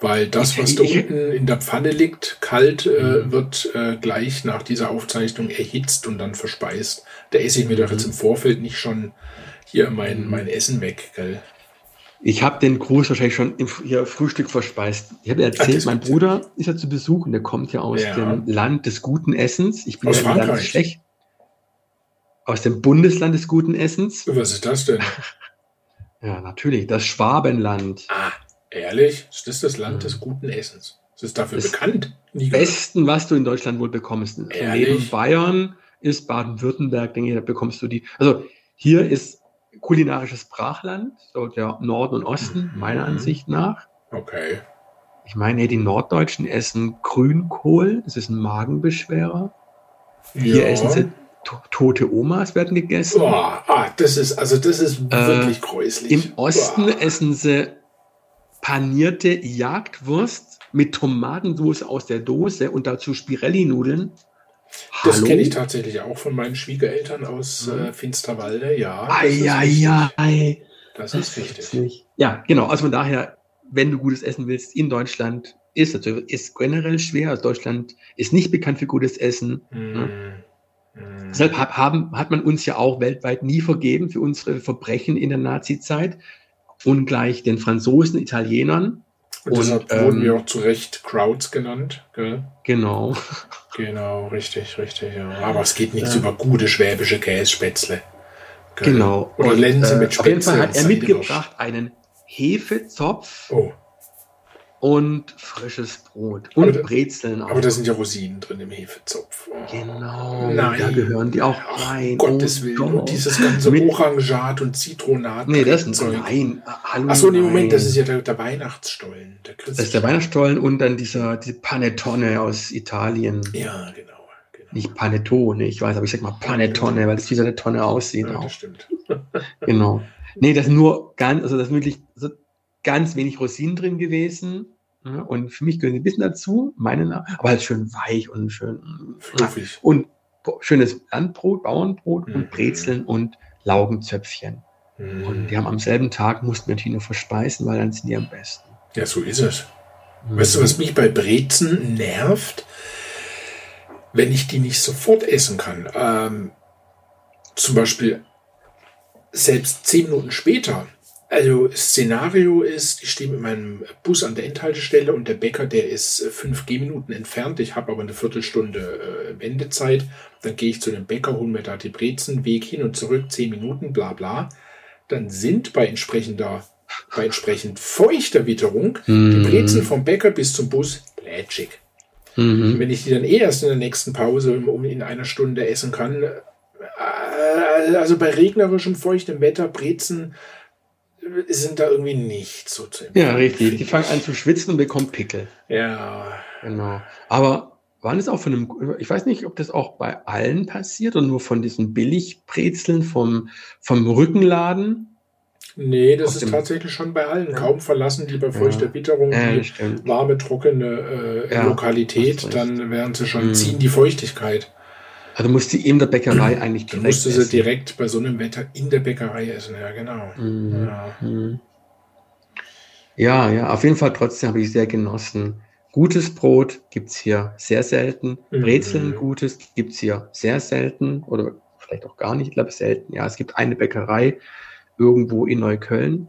Weil das, was da unten in der Pfanne liegt, kalt, äh, Mhm. wird äh, gleich nach dieser Aufzeichnung erhitzt und dann verspeist. Da esse ich mir doch Mhm. jetzt im Vorfeld nicht schon hier mein, mein Essen weg, gell? Ich habe den Gruß wahrscheinlich schon im hier Frühstück verspeist. Ich habe Ach, erzählt, das mein Bruder ist ja zu Besuch und der kommt ja aus Ja. dem Land des guten Essens. Ich bin Aus ja Land schlecht. Aus dem Bundesland des guten Essens. Was ist das denn? Ja, natürlich, das Schwabenland. Ah, ehrlich? Ist das das Land Mhm. des guten Essens? Ist es dafür Das bekannt? Nie. Besten, was du in Deutschland wohl bekommst. Also neben Bayern ist Baden-Württemberg, denke ich, da bekommst du die. Also hier ist kulinarisches Brachland, so der Norden und Osten, Mhm. meiner Ansicht nach. Okay. Ich meine, die Norddeutschen essen Grünkohl, das ist ein Magenbeschwerer. Hier essen sie to tote Omas werden gegessen. Boah, ah, das ist, also das ist Äh, wirklich gräuslich. Im Osten Boah. essen sie panierte Jagdwurst mit Tomatensauce aus der Dose und dazu Spirelli-Nudeln. Das kenne ich tatsächlich auch von meinen Schwiegereltern aus Mhm. äh, Finsterwalde, ja. Ei, ei, ei. Das ist richtig. Ja, genau. Also von daher, wenn du gutes Essen willst in Deutschland, ist natürlich ist generell schwer. Also Deutschland ist nicht bekannt für gutes Essen. Mm, mm. Deshalb hab- haben, hat man uns ja auch weltweit nie vergeben für unsere Verbrechen in der Nazi-Zeit. Ungleich den Franzosen, Italienern. Und deshalb Und, wurden ähm, wir auch zu Recht Crowds genannt. Gell? Genau. Genau, richtig, richtig. Ja. Aber es geht nichts Ja. über gute schwäbische Kässpätzle. Gell? Genau. Oder Und, Lense äh, mit Auf jeden Spätzle. Fall hat und er mitgebracht einen Hefezopf Oh, und frisches Brot Aber und da- Brezeln auch. aber da sind ja Rosinen drin im Hefezopf. Oh. genau, Nein. da gehören die auch Ach, rein. Gottes Oh Willen. Gott. Und dieses ganze Mit- Orangat und Zitronat. Nee, das ist nein. Hallo, Achso, nee, Moment, das ist ja der, der Weihnachtsstollen. Der Das ist der Weihnachtsstollen und dann dieser diese Panettone aus Italien. Ja, genau. genau. Nicht Panettone, ich weiß, aber ich sag mal Panettone, weil es wie so eine Tonne aussieht Ja, auch. das stimmt. Genau. Nee, das ist nur ganz, also das ist wirklich so ganz wenig Rosinen drin gewesen. Und für mich gehören die ein bisschen dazu, meine aber halt schön weich und schön. Fluffig. Und schönes Landbrot, Bauernbrot Mhm. und Brezeln und Laugenzöpfchen. Und die haben am selben Tag, mussten wir natürlich nur verspeisen, weil dann sind die am besten. Ja, so ist es. Weißt du, was mich bei Brezen nervt? Wenn ich die nicht sofort essen kann. Ähm, zum Beispiel selbst zehn Minuten später Also Szenario ist, ich stehe mit meinem Bus an der Endhaltestelle und der Bäcker, der ist äh, fünf Gehminuten entfernt. Ich habe aber eine Viertelstunde äh, Wendezeit. Dann gehe ich zu dem Bäcker, hole mir da die Brezen, Weg hin und zurück, zehn Minuten, bla bla. Dann sind bei entsprechender, bei entsprechend feuchter Witterung Mhm. die Brezen vom Bäcker bis zum Bus lätschig. Mhm. Wenn ich die dann eh erst in der nächsten Pause um in einer Stunde essen kann, äh, also bei regnerischem, feuchtem Wetter, Brezen äh, sind da irgendwie nicht so zu empfehlen, Ja, richtig. Die fangen an zu schwitzen und bekommen Pickel. Ja, Genau. Aber waren es auch von einem, ich weiß nicht, ob das auch bei allen passiert oder nur von diesen Billigbrezeln vom, vom Rückenladen? nee, das ist tatsächlich schon bei allen. Kaum verlassen die bei feuchter Ja. Witterung die warme, trockene äh, Ja, Lokalität, dann werden sie schon, Mhm. ziehen die Feuchtigkeit. Also musste in der Bäckerei eigentlich direkt musste sie essen. direkt bei so einem Wetter in der Bäckerei essen, ja genau. Mhm. Ja. Mhm. Ja, ja, auf jeden Fall trotzdem habe ich sehr genossen. Gutes Brot gibt es hier sehr selten. Mhm. Brezeln gutes gibt es hier sehr selten oder vielleicht auch gar nicht, ich glaube selten. Ja, es gibt eine Bäckerei irgendwo in Neukölln,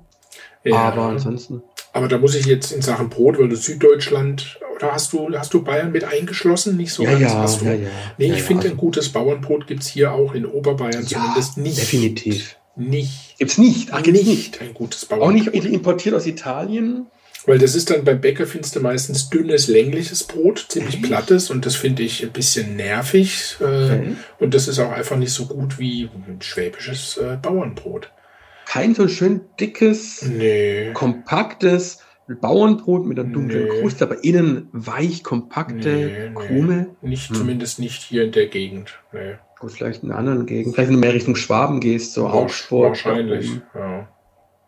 Ja. aber ansonsten. Aber da muss ich jetzt in Sachen Brot, weil du Süddeutschland, oder hast du, hast du Bayern mit eingeschlossen? Nicht so ja, ganz? ja, hast du? ja, ja. Nee, ja, ich ja, finde, also ein gutes Bauernbrot gibt es hier auch in Oberbayern zumindest nicht. definitiv. Nicht. Gibt's nicht. Ach, gibt's nicht. ein gutes Auch Bauernbrot. nicht importiert aus Italien. Weil das ist dann beim Bäcker findest du meistens dünnes, längliches Brot, ziemlich plattes und das finde ich ein bisschen nervig. Äh, Okay. Und das ist auch einfach nicht so gut wie ein schwäbisches äh, Bauernbrot. Kein so schön dickes, Nee. kompaktes Bauernbrot mit einer dunklen Nee. Kruste, aber innen weich, kompakte Nee, nee. Krume. Nicht, Hm. zumindest nicht hier in der Gegend. Nee. Gut, vielleicht in einer anderen Gegend. Vielleicht, wenn du mehr Richtung Schwaben gehst, so Augsburg. Wahrscheinlich. Ja.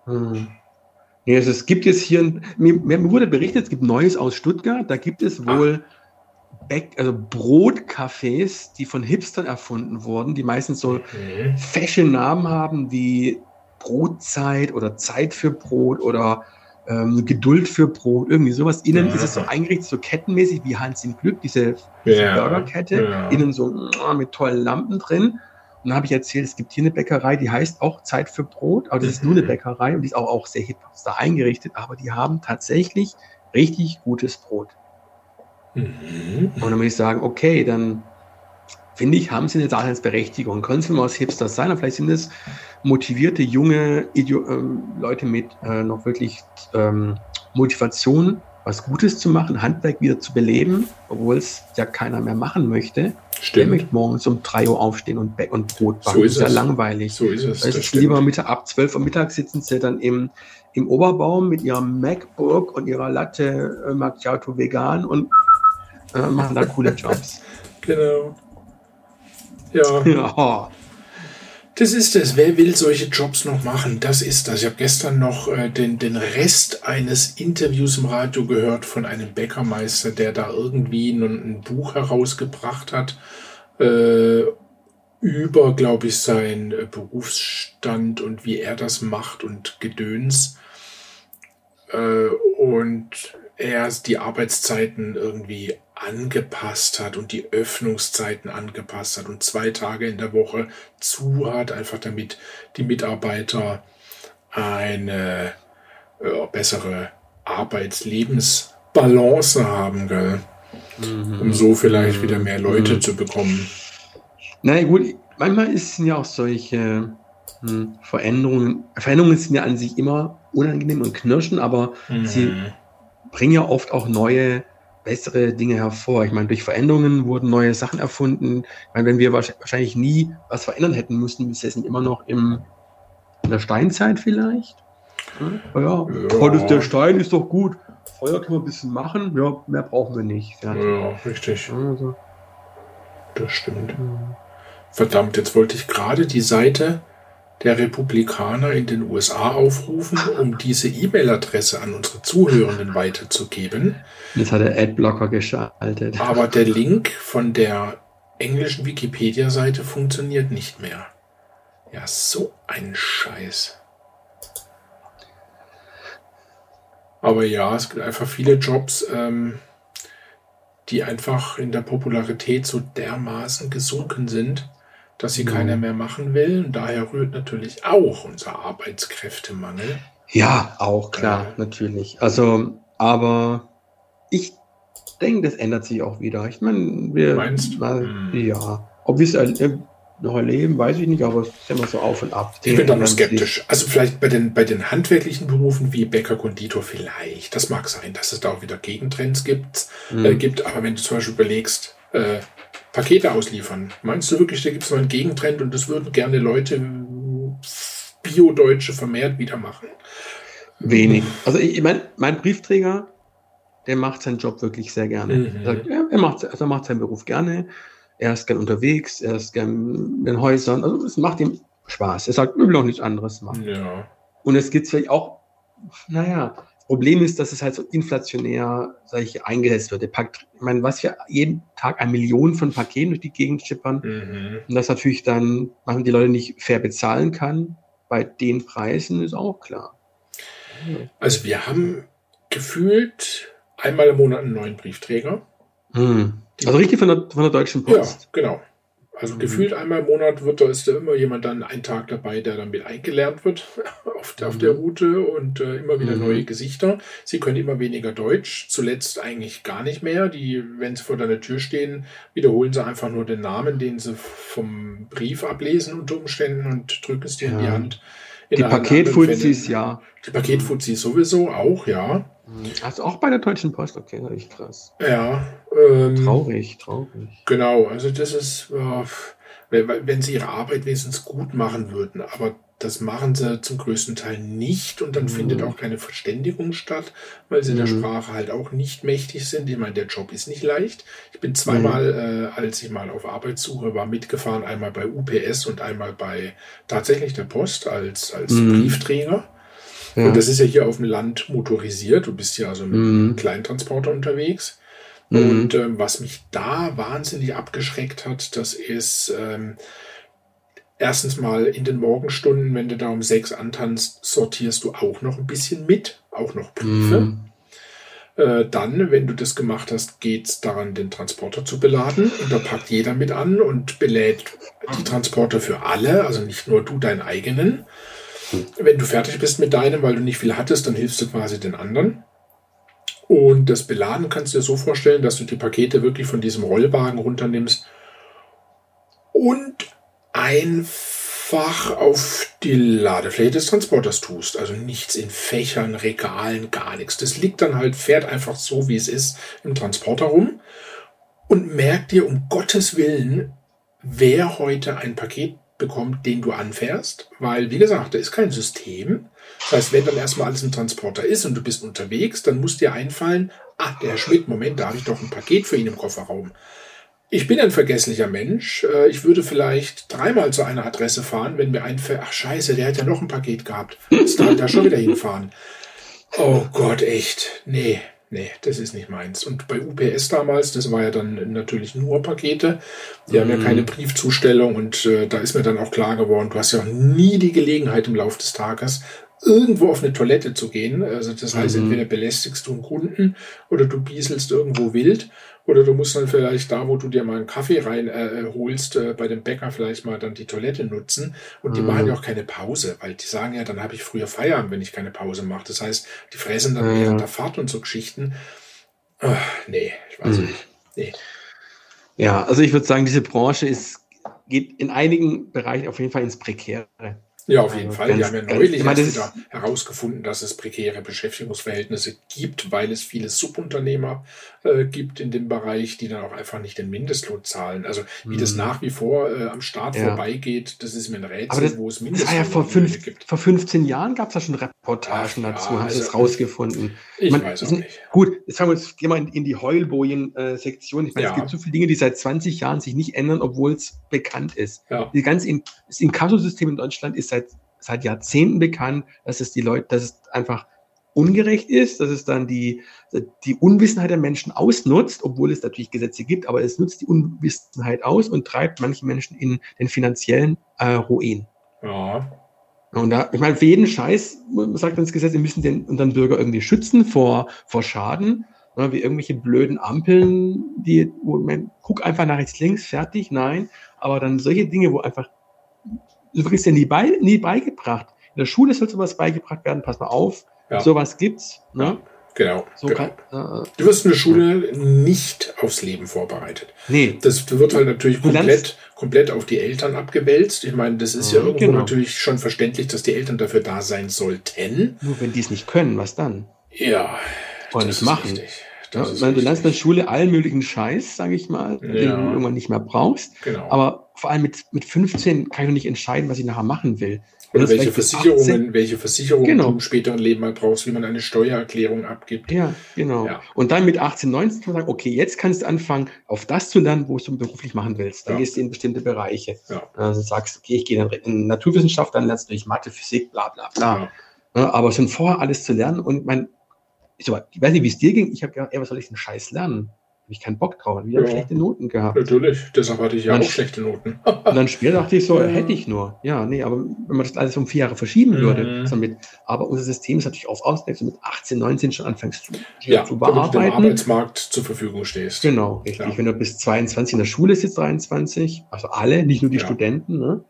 Hm. Nee, also es gibt jetzt hier, mir, mir wurde berichtet, es gibt Neues aus Stuttgart. Da gibt es Ah. wohl Bäck, also Brotcafés, die von Hipstern erfunden wurden, die meistens so Mhm. Namen haben wie Brotzeit oder Zeit für Brot oder ähm, Geduld für Brot, irgendwie sowas. Innen Ja. ist es so eingerichtet, so kettenmäßig wie Hans im Glück, diese Ja. Burgerkette, Ja. innen so mm, mit tollen Lampen drin. Und dann habe ich erzählt, es gibt hier eine Bäckerei, die heißt auch Zeit für Brot, aber das ist nur eine Mhm. Bäckerei und die ist auch, auch sehr hipster eingerichtet, aber die haben tatsächlich richtig gutes Brot. Mhm. Und dann würde ich sagen, okay, dann finde ich, haben sie eine Daseinsberechtigung. Können sie mal aus Hipster sein, aber vielleicht sind es motivierte, junge Idio ähm, Leute mit äh, noch wirklich ähm, Motivation, was Gutes zu machen, Handwerk wieder zu beleben, obwohl es ja keiner mehr machen möchte. Stimmt. möchte morgens um 3 Uhr aufstehen und, Bä- und Brot backen? So ist das ist es. ja langweilig. So ist es. Da ist es lieber. Mittag, ab 12 Uhr Mittag sitzen sie dann im, im Oberbaum mit ihrem MacBook und ihrer Latte äh, Macchiato vegan und äh, machen da coole Jobs. Genau. Ja, ja. Das ist es. Wer will solche Jobs noch machen? Das ist das. Ich habe gestern noch äh, den, den Rest eines Interviews im Radio gehört von einem Bäckermeister, der da irgendwie ein, ein Buch herausgebracht hat äh, über, glaube ich, seinen äh, Berufsstand und wie er das macht und Gedöns. Äh, und er die Arbeitszeiten irgendwie angepasst hat und die Öffnungszeiten angepasst hat und zwei Tage in der Woche zu hat, einfach damit die Mitarbeiter eine äh, bessere Arbeits-Lebensbalance haben, gell? um so vielleicht wieder mehr Leute Mhm. zu bekommen. Na gut, manchmal sind ja auch solche hm, Veränderungen, Veränderungen sind ja an sich immer unangenehm und knirschen, aber sie Mhm. bringen ja oft auch neue, bessere Dinge hervor. Ich meine, durch Veränderungen wurden neue Sachen erfunden. Ich meine, wenn wir wahrsch- wahrscheinlich nie was verändern hätten müssen, wir säßen immer noch im, in der Steinzeit vielleicht. Ja, ja. Ja. der Stein, ist doch gut. Feuer können wir ein bisschen machen, ja, mehr brauchen wir nicht. Fertig. Ja, richtig. Also, Das stimmt. Verdammt, jetzt wollte ich gerade die Seite der Republikaner in den USA aufrufen, um diese E-Mail-Adresse an unsere Zuhörenden weiterzugeben. Jetzt hat der Adblocker geschaltet. Aber der Link von der englischen Wikipedia-Seite funktioniert nicht mehr. Ja, so ein Scheiß. Aber ja, es gibt einfach viele Jobs, ähm, die einfach in der Popularität so dermaßen gesunken sind, dass sie Mhm. keiner mehr machen will. Und daher rührt natürlich auch unser Arbeitskräftemangel. Ja, auch klar, ja. natürlich. Also, aber ich denke, das ändert sich auch wieder. Ich meine, wir. Meinst mal, hm. Ja. Ob wir es noch erleben, weiß ich nicht, aber es ist immer so auf und ab. Ich bin da noch skeptisch. Also vielleicht bei den, bei den handwerklichen Berufen wie Bäcker, Konditor vielleicht. Das mag sein, dass es da auch wieder Gegentrends gibt. Mhm. Äh, gibt. Aber wenn du zum Beispiel überlegst, äh, Pakete ausliefern, meinst du wirklich, da gibt es noch einen Gegentrend und das würden gerne Leute Bio-Deutsche vermehrt wieder machen? Wenig. Also ich meine, mein Briefträger, der macht seinen Job wirklich sehr gerne. Mhm. Er, sagt, ja, er, macht, also er macht seinen Beruf gerne er ist gern unterwegs, er ist gern in Häusern. Also es macht ihm Spaß. Er sagt, ich will auch nichts anderes machen. Ja. Und es gibt vielleicht auch, naja, Problem ist, dass es halt so inflationär, sage ich, eingesetzt wird. Packt, ich meine, was wir jeden Tag eine Million von Paketen durch die Gegend schippern mhm. und das natürlich dann machen die Leute nicht fair bezahlen kann, bei den Preisen ist auch klar. Also wir haben gefühlt einmal im Monat einen neuen Briefträger. Hm. Also richtig von der, von der Deutschen Post? Ja, genau. Also mhm. gefühlt einmal im Monat wird da ist da immer jemand dann einen Tag dabei, der dann mit eingelernt wird auf der, mhm. auf der Route und äh, immer wieder mhm. neue Gesichter. Sie können immer weniger Deutsch, zuletzt eigentlich gar nicht mehr. Die, wenn sie vor deiner Tür stehen, wiederholen sie einfach nur den Namen, den sie vom Brief ablesen unter Umständen und drücken es dir ja. in die Hand. In die Paketfuzis, ja. Die Paketfuzis sowieso auch, ja. Also auch bei der Deutschen Post, okay, ist krass. Ja. Ähm, traurig, traurig. Genau, also das ist, äh, wenn sie ihre Arbeit wenigstens gut machen würden, aber das machen sie zum größten Teil nicht und dann mhm. findet auch keine Verständigung statt, weil sie mhm. der Sprache halt auch nicht mächtig sind. Ich meine, der Job ist nicht leicht. Ich bin zweimal, mhm. äh, als ich mal auf Arbeitssuche war, mitgefahren, einmal bei UPS und einmal bei tatsächlich der Post als, als. Briefträger. Ja. Und das ist ja hier auf dem Land motorisiert. Du bist ja also mit mhm. einem Kleintransporter unterwegs. Mhm. Und ähm, was mich da wahnsinnig abgeschreckt hat, das ist ähm, erstens mal in den Morgenstunden, wenn du da um sechs antanzt, sortierst du auch noch ein bisschen mit, auch noch Briefe. Mhm. Äh, dann, wenn du das gemacht hast, geht es daran, den Transporter zu beladen. Und da packt jeder mit an und belädt die Transporter für alle, also nicht nur du deinen eigenen. Wenn du fertig bist mit deinem, weil du nicht viel hattest, dann hilfst du quasi den anderen. Und das Beladen kannst du dir so vorstellen, dass du die Pakete wirklich von diesem Rollwagen runternimmst und einfach auf die Ladefläche des Transporters tust. Also nichts in Fächern, Regalen, gar nichts. Das liegt dann halt, fährt einfach so, wie es ist, im Transporter rum. Und merk dir um Gottes Willen, wer heute ein Paket bekommt, den du anfährst, weil, wie gesagt, da ist kein System. Das heißt, wenn dann erstmal alles im Transporter ist und du bist unterwegs, dann muss dir einfallen, ah, der Herr Schmidt, Moment, da habe ich doch ein Paket für ihn im Kofferraum. Ich bin ein vergesslicher Mensch. Äh, ich würde vielleicht dreimal zu einer Adresse fahren, wenn mir einfällt, ach scheiße, der hat ja noch ein Paket gehabt. Jetzt darf da schon wieder hinfahren. Oh Gott, echt. Nee, nee, das ist nicht meins. Und bei UPS damals, das war ja dann natürlich nur Pakete. Die mhm. haben ja mhm. keine Briefzustellung und äh, da ist mir dann auch klar geworden, du hast ja auch nie die Gelegenheit im Laufe des Tages, irgendwo auf eine Toilette zu gehen. Also das heißt, mhm. entweder belästigst du einen Kunden oder du bieselst irgendwo wild. Oder du musst dann vielleicht da, wo du dir mal einen Kaffee reinholst, äh, äh, bei dem Bäcker vielleicht mal dann die Toilette nutzen. Und die mhm. machen ja auch keine Pause, weil die sagen ja, dann habe ich früher Feierabend, wenn ich keine Pause mache. Das heißt, die fressen dann mhm. während der Fahrt und so Geschichten. Ach, nee, ich weiß mhm. nicht. Nee. Ja, also ich würde sagen, diese Branche ist, geht in einigen Bereichen auf jeden Fall ins Prekäre. Ja, auf jeden also Fall. Die haben ja neulich ich meine, wieder herausgefunden, dass es prekäre Beschäftigungsverhältnisse gibt, weil es viele Subunternehmer äh, gibt in dem Bereich, die dann auch einfach nicht den Mindestlohn zahlen. Also wie das hm. nach wie vor äh, am Staat ja. vorbeigeht, das ist mir ein Rätsel, das, wo es Mindestlohn ja vor fünf, gibt. Vor 15 Jahren gab es da schon Reportagen Ach, dazu, ja, haben also, es rausgefunden. Ich Man, weiß auch nicht. Gut, jetzt fangen wir jetzt gehen wir in, in die Heulbojen-Sektion. ich meine, ja. es gibt so viele Dinge, die seit 20 Jahren sich nicht ändern, obwohl es bekannt ist. Ja. Die ganze in, das Inkasso-System in Deutschland ist seit, seit Jahrzehnten bekannt, dass es die Leute, dass es einfach ungerecht ist, dass es dann die, die Unwissenheit der Menschen ausnutzt, obwohl es natürlich Gesetze gibt, aber es nutzt die Unwissenheit aus und treibt manche Menschen in den finanziellen äh, Ruin. Ja. Und da, ich meine, für jeden Scheiß sagt das Gesetz, wir müssen den unseren Bürger irgendwie schützen vor, vor Schaden, wie irgendwelche blöden Ampeln, die, wo man, guck einfach nach rechts, links, fertig, nein, aber dann solche Dinge, wo einfach, du kriegst ja nie, bei, nie beigebracht, in der Schule soll sowas beigebracht werden, pass mal auf, Ja. sowas gibt's. Ne? Genau. So genau. kann, äh, Du wirst in der Schule nicht aufs Leben vorbereitet. nee, Das wird halt natürlich komplett, komplett auf die Eltern abgewälzt. Ich meine, das ist ja Mhm, irgendwo genau. natürlich schon verständlich, dass die Eltern dafür da sein sollten. nur wenn die es nicht können, was dann? Ja. Nicht ist machen. Ja, meine, du lernst in der. Schule allen möglichen Scheiß, sage ich mal, den du Ja. irgendwann nicht mehr brauchst. Genau. Aber vor allem mit, mit 15 kann ich noch nicht entscheiden, was ich nachher machen will. Oder das welche Versicherungen, 18 welche Versicherungen Genau. du im späteren Leben mal brauchst, wie man eine Steuererklärung abgibt. Ja, genau. Ja. Und dann mit 18, 19 kann man sagen, okay, jetzt kannst du anfangen, auf das zu lernen, wo du beruflich machen willst. Dann Ja. gehst du in bestimmte Bereiche. Ja. Also sagst, okay, ich gehe in, Naturwissenschaft, dann lernst du durch Mathe, Physik, bla bla bla. Ja. Ja, aber schon vorher alles zu lernen und mein, ich weiß nicht, wie es dir ging, ich habe gedacht, ey, was soll ich denn Scheiß lernen? Habe ich keinen Bock drauf, wieder Ja. schlechte Noten gehabt. Natürlich, deshalb hatte ich ja auch schlechte Noten. Und dann später dachte ich so, Ja. hätte ich nur. Ja, nee, aber wenn man das alles um vier Jahre verschieben Mhm. würde, damit, aber unser System ist natürlich auch aus, dass du mit 18, 19 schon anfängst zu, Ja, zu damit du dem bearbeiten. Arbeitsmarkt zur Verfügung stehst. Genau, richtig. Ja. Wenn du bis 22 in der Schule sitzt, 23, also alle, nicht nur die. Studenten, ne?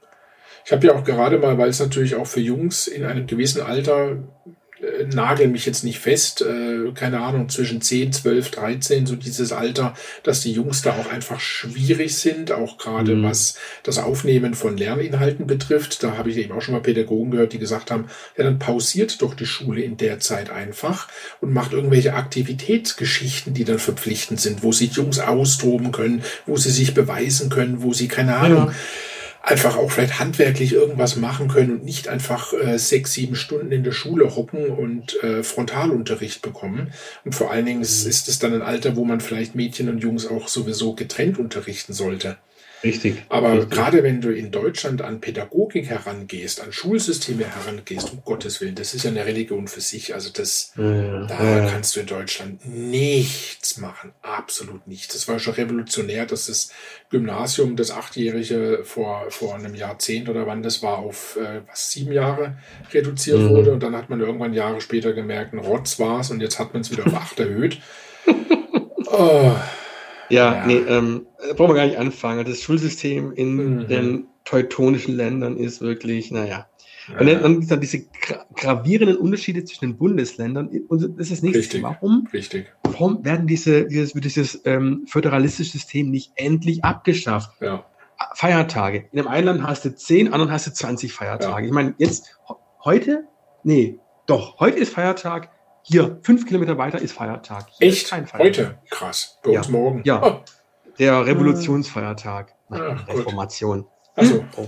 Ich habe ja auch gerade mal, weil es natürlich auch für Jungs in einem gewissen Alter äh, nageln mich jetzt nicht fest, äh, keine Ahnung, zwischen 10, 12, 13, so dieses Alter, dass die Jungs da auch einfach schwierig sind, auch gerade Mhm. was das Aufnehmen von Lerninhalten betrifft. Da habe ich eben auch schon mal Pädagogen gehört, die gesagt haben, ja, dann pausiert doch die Schule in der Zeit einfach und macht irgendwelche Aktivitätsgeschichten, die dann verpflichtend sind, wo sich Jungs austoben können, wo sie sich beweisen können, wo sie, keine Ahnung, Ja. Einfach auch vielleicht handwerklich irgendwas machen können und nicht einfach äh, sechs, sieben Stunden in der Schule hocken und äh, Frontalunterricht bekommen. Und vor allen Dingen ist, ist es dann ein Alter, wo man vielleicht Mädchen und Jungs auch sowieso getrennt unterrichten sollte. Richtig. Aber Richtig. gerade wenn du in Deutschland an Pädagogik herangehst, an Schulsysteme herangehst, um Gottes Willen, das ist ja eine Religion für sich. Also das, Ja, da ja. kannst du in Deutschland nichts machen. Absolut nichts. Das war schon revolutionär, dass das Gymnasium, das Achtjährige vor, vor einem Jahrzehnt oder wann das war, auf äh, was, sieben Jahre reduziert Mhm. wurde. Und dann hat man irgendwann Jahre später gemerkt, ein Rotz war's und jetzt hat man es wieder auf acht erhöht. Oh, Ja, Ja. nee, ähm, da brauchen wir gar nicht anfangen. Das Schulsystem in Mhm. den teutonischen Ländern ist wirklich, naja. Und ja, dann, gibt es dann diese gra gravierenden Unterschiede zwischen den Bundesländern. Und das ist nächste. Richtig. Warum, richtig. warum werden diese, dieses, dieses ähm, föderalistische System nicht endlich abgeschafft? Ja. Feiertage. In dem einen Land hast du 10, anderen hast du 20 Feiertage. Ich meine, jetzt, heute? Nee, doch, heute ist Feiertag. Hier, fünf Kilometer weiter ist Feiertag. Hier ist Echt? kein Feiertag. Heute? Krass. Bei Ja. uns morgen. Ja. Oh, Der Revolutionsfeiertag. Ah, Nein, gut. Reformation. also, Oh.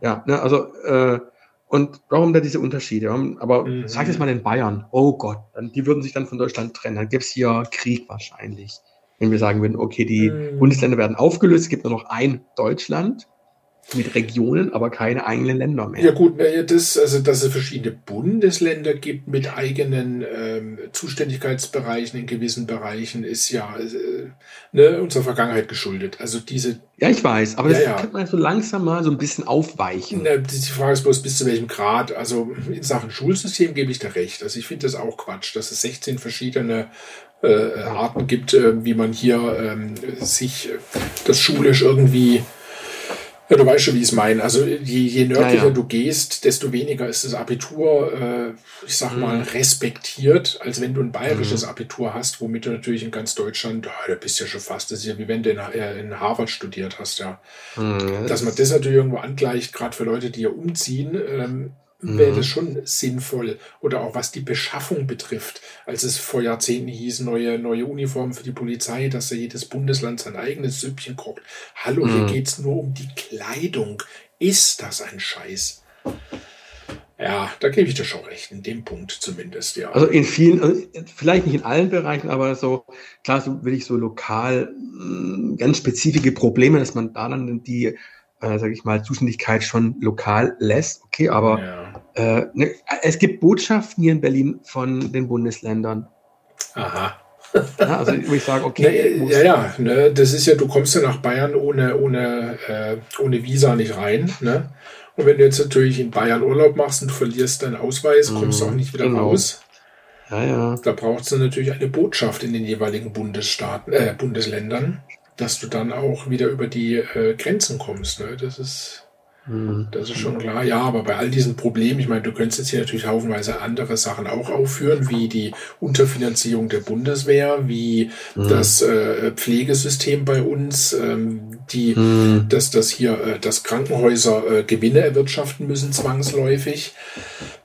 ja, ne, also, äh, und warum da diese Unterschiede? Aber Mhm. sag es mal in Bayern. Oh Gott, die würden sich dann von Deutschland trennen. Dann gäbe es hier Krieg wahrscheinlich. Wenn wir sagen würden, okay, die Mhm. Bundesländer werden aufgelöst, es gibt nur noch ein Deutschland mit Regionen, aber keine eigenen Länder mehr. Ja gut, naja, das, also dass es verschiedene Bundesländer gibt mit eigenen ähm, Zuständigkeitsbereichen in gewissen Bereichen, ist ja äh, ne, unserer Vergangenheit geschuldet. Also diese, Ja, ich weiß, aber Ja, das ja. könnte man so langsam mal so ein bisschen aufweichen. na, die Frage ist bloß, bis zu welchem Grad. Also in Sachen Schulsystem gebe ich dir recht. Also ich finde das auch Quatsch, dass es 16 verschiedene äh, Arten gibt, äh, wie man hier ähm, sich äh, das schulisch irgendwie Ja, du weißt schon, wie ich es meine. Also je, je nördlicher Ja, ja. du gehst, desto weniger ist das Abitur, äh, ich sag mal, Mhm. respektiert, als wenn du ein bayerisches Abitur hast, womit du natürlich in ganz Deutschland, ah, da bist du ja schon fast, das ist ja wie wenn du in, äh, in Harvard studiert hast, ja. Hm, Dass man das natürlich irgendwo angleicht, gerade für Leute, die ja umziehen, ähm, Mhm. Wäre das schon sinnvoll. Oder auch was die Beschaffung betrifft. Als es vor Jahrzehnten hieß, neue, neue Uniformen für die Polizei, dass ja jedes Bundesland sein eigenes Süppchen kocht. Hallo, hier Mhm. geht's nur um die Kleidung. Ist das ein Scheiß? Ja, da gebe ich dir schon recht, in dem Punkt zumindest, ja. Also in vielen, also vielleicht nicht in allen Bereichen, aber so, klar, so will ich so lokal mh, ganz spezifische Probleme, dass man da dann die, äh, sage ich mal, Zuständigkeit schon lokal lässt. Okay, aber ja. Äh, ne, es gibt Botschaften hier in Berlin von den Bundesländern. Aha. Ja, also wo ich sage, okay, muss- ja, ja, ne, das ist ja, du kommst ja nach Bayern ohne, ohne, äh, ohne Visa nicht rein. Ne? Und wenn du jetzt natürlich in Bayern Urlaub machst und du verlierst deinen Ausweis, kommst du Mhm, auch nicht wieder genau. raus. ja, ja. Da brauchst du natürlich eine Botschaft in den jeweiligen Bundesstaaten, äh, Bundesländern, dass du dann auch wieder über die äh, Grenzen kommst. Ne? Das ist Mhm. Das ist schon klar. Ja, aber bei all diesen Problemen, ich meine, du könntest jetzt hier natürlich haufenweise andere Sachen auch aufführen, wie die Unterfinanzierung der Bundeswehr, wie mhm. das äh, Pflegesystem bei uns, ähm, die, mhm. dass das hier, äh, dass Krankenhäuser äh, Gewinne erwirtschaften müssen zwangsläufig,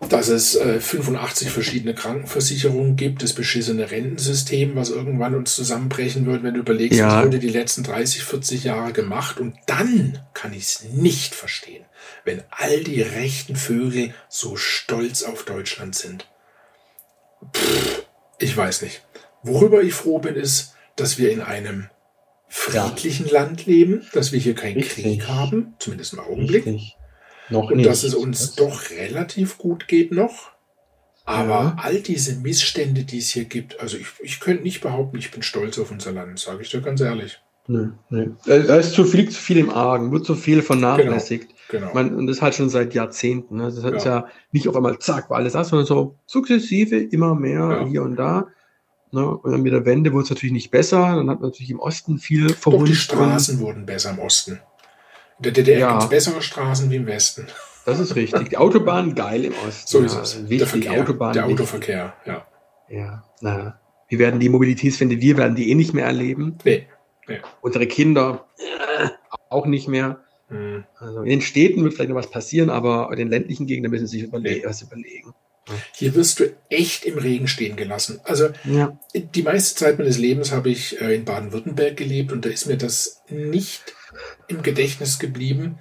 dass es äh, 85 verschiedene Krankenversicherungen gibt, das beschissene Rentensystem, was irgendwann uns zusammenbrechen wird, wenn du überlegst, ja. was wurde die letzten 30, 40 Jahre gemacht und dann kann ich es nicht verstehen verstehen, wenn all die rechten Vögel so stolz auf Deutschland sind. Pff, ich weiß nicht. Worüber ich froh bin, ist, dass wir in einem friedlichen ja. Land leben, dass wir hier keinen Richtig. Krieg haben, zumindest im Augenblick. Richtig. Noch und nicht. dass es uns doch relativ gut geht noch. Aber ja. all diese Missstände, die es hier gibt, also ich, ich könnte nicht behaupten, ich bin stolz auf unser Land, sage ich dir ganz ehrlich. Nee, nee. Da ist zu viel, zu viel im Argen, wird zu viel vernachlässigt. Genau. genau. Man, und das halt schon seit Jahrzehnten. Ne? Das ja. ist ja nicht auf einmal zack, war alles das, sondern so sukzessive, immer mehr ja. hier und da. Ne? Und dann mit der Wende wurde es natürlich nicht besser. Dann hat man natürlich im Osten viel verbunden. Doch, die Straßen wurden besser im Osten. In der DDR ja. gibt es bessere Straßen wie im Westen. Das ist richtig. Die Autobahn geil im Osten. So ist es. Wichtig. Der, Verkehr, Autobahn der Autoverkehr, ja. Ja, na. Wir werden die Mobilitätswende, wir werden die eh nicht mehr erleben. Nee. Ja. Unsere Kinder äh, auch nicht mehr. Mhm. Also in den Städten wird vielleicht noch was passieren, aber in den ländlichen Gegenden müssen sie sich überle nee. was überlegen. Hier wirst du echt im Regen stehen gelassen. Also ja. die meiste Zeit meines Lebens habe ich äh, in Baden-Württemberg gelebt und da ist mir das nicht im Gedächtnis geblieben,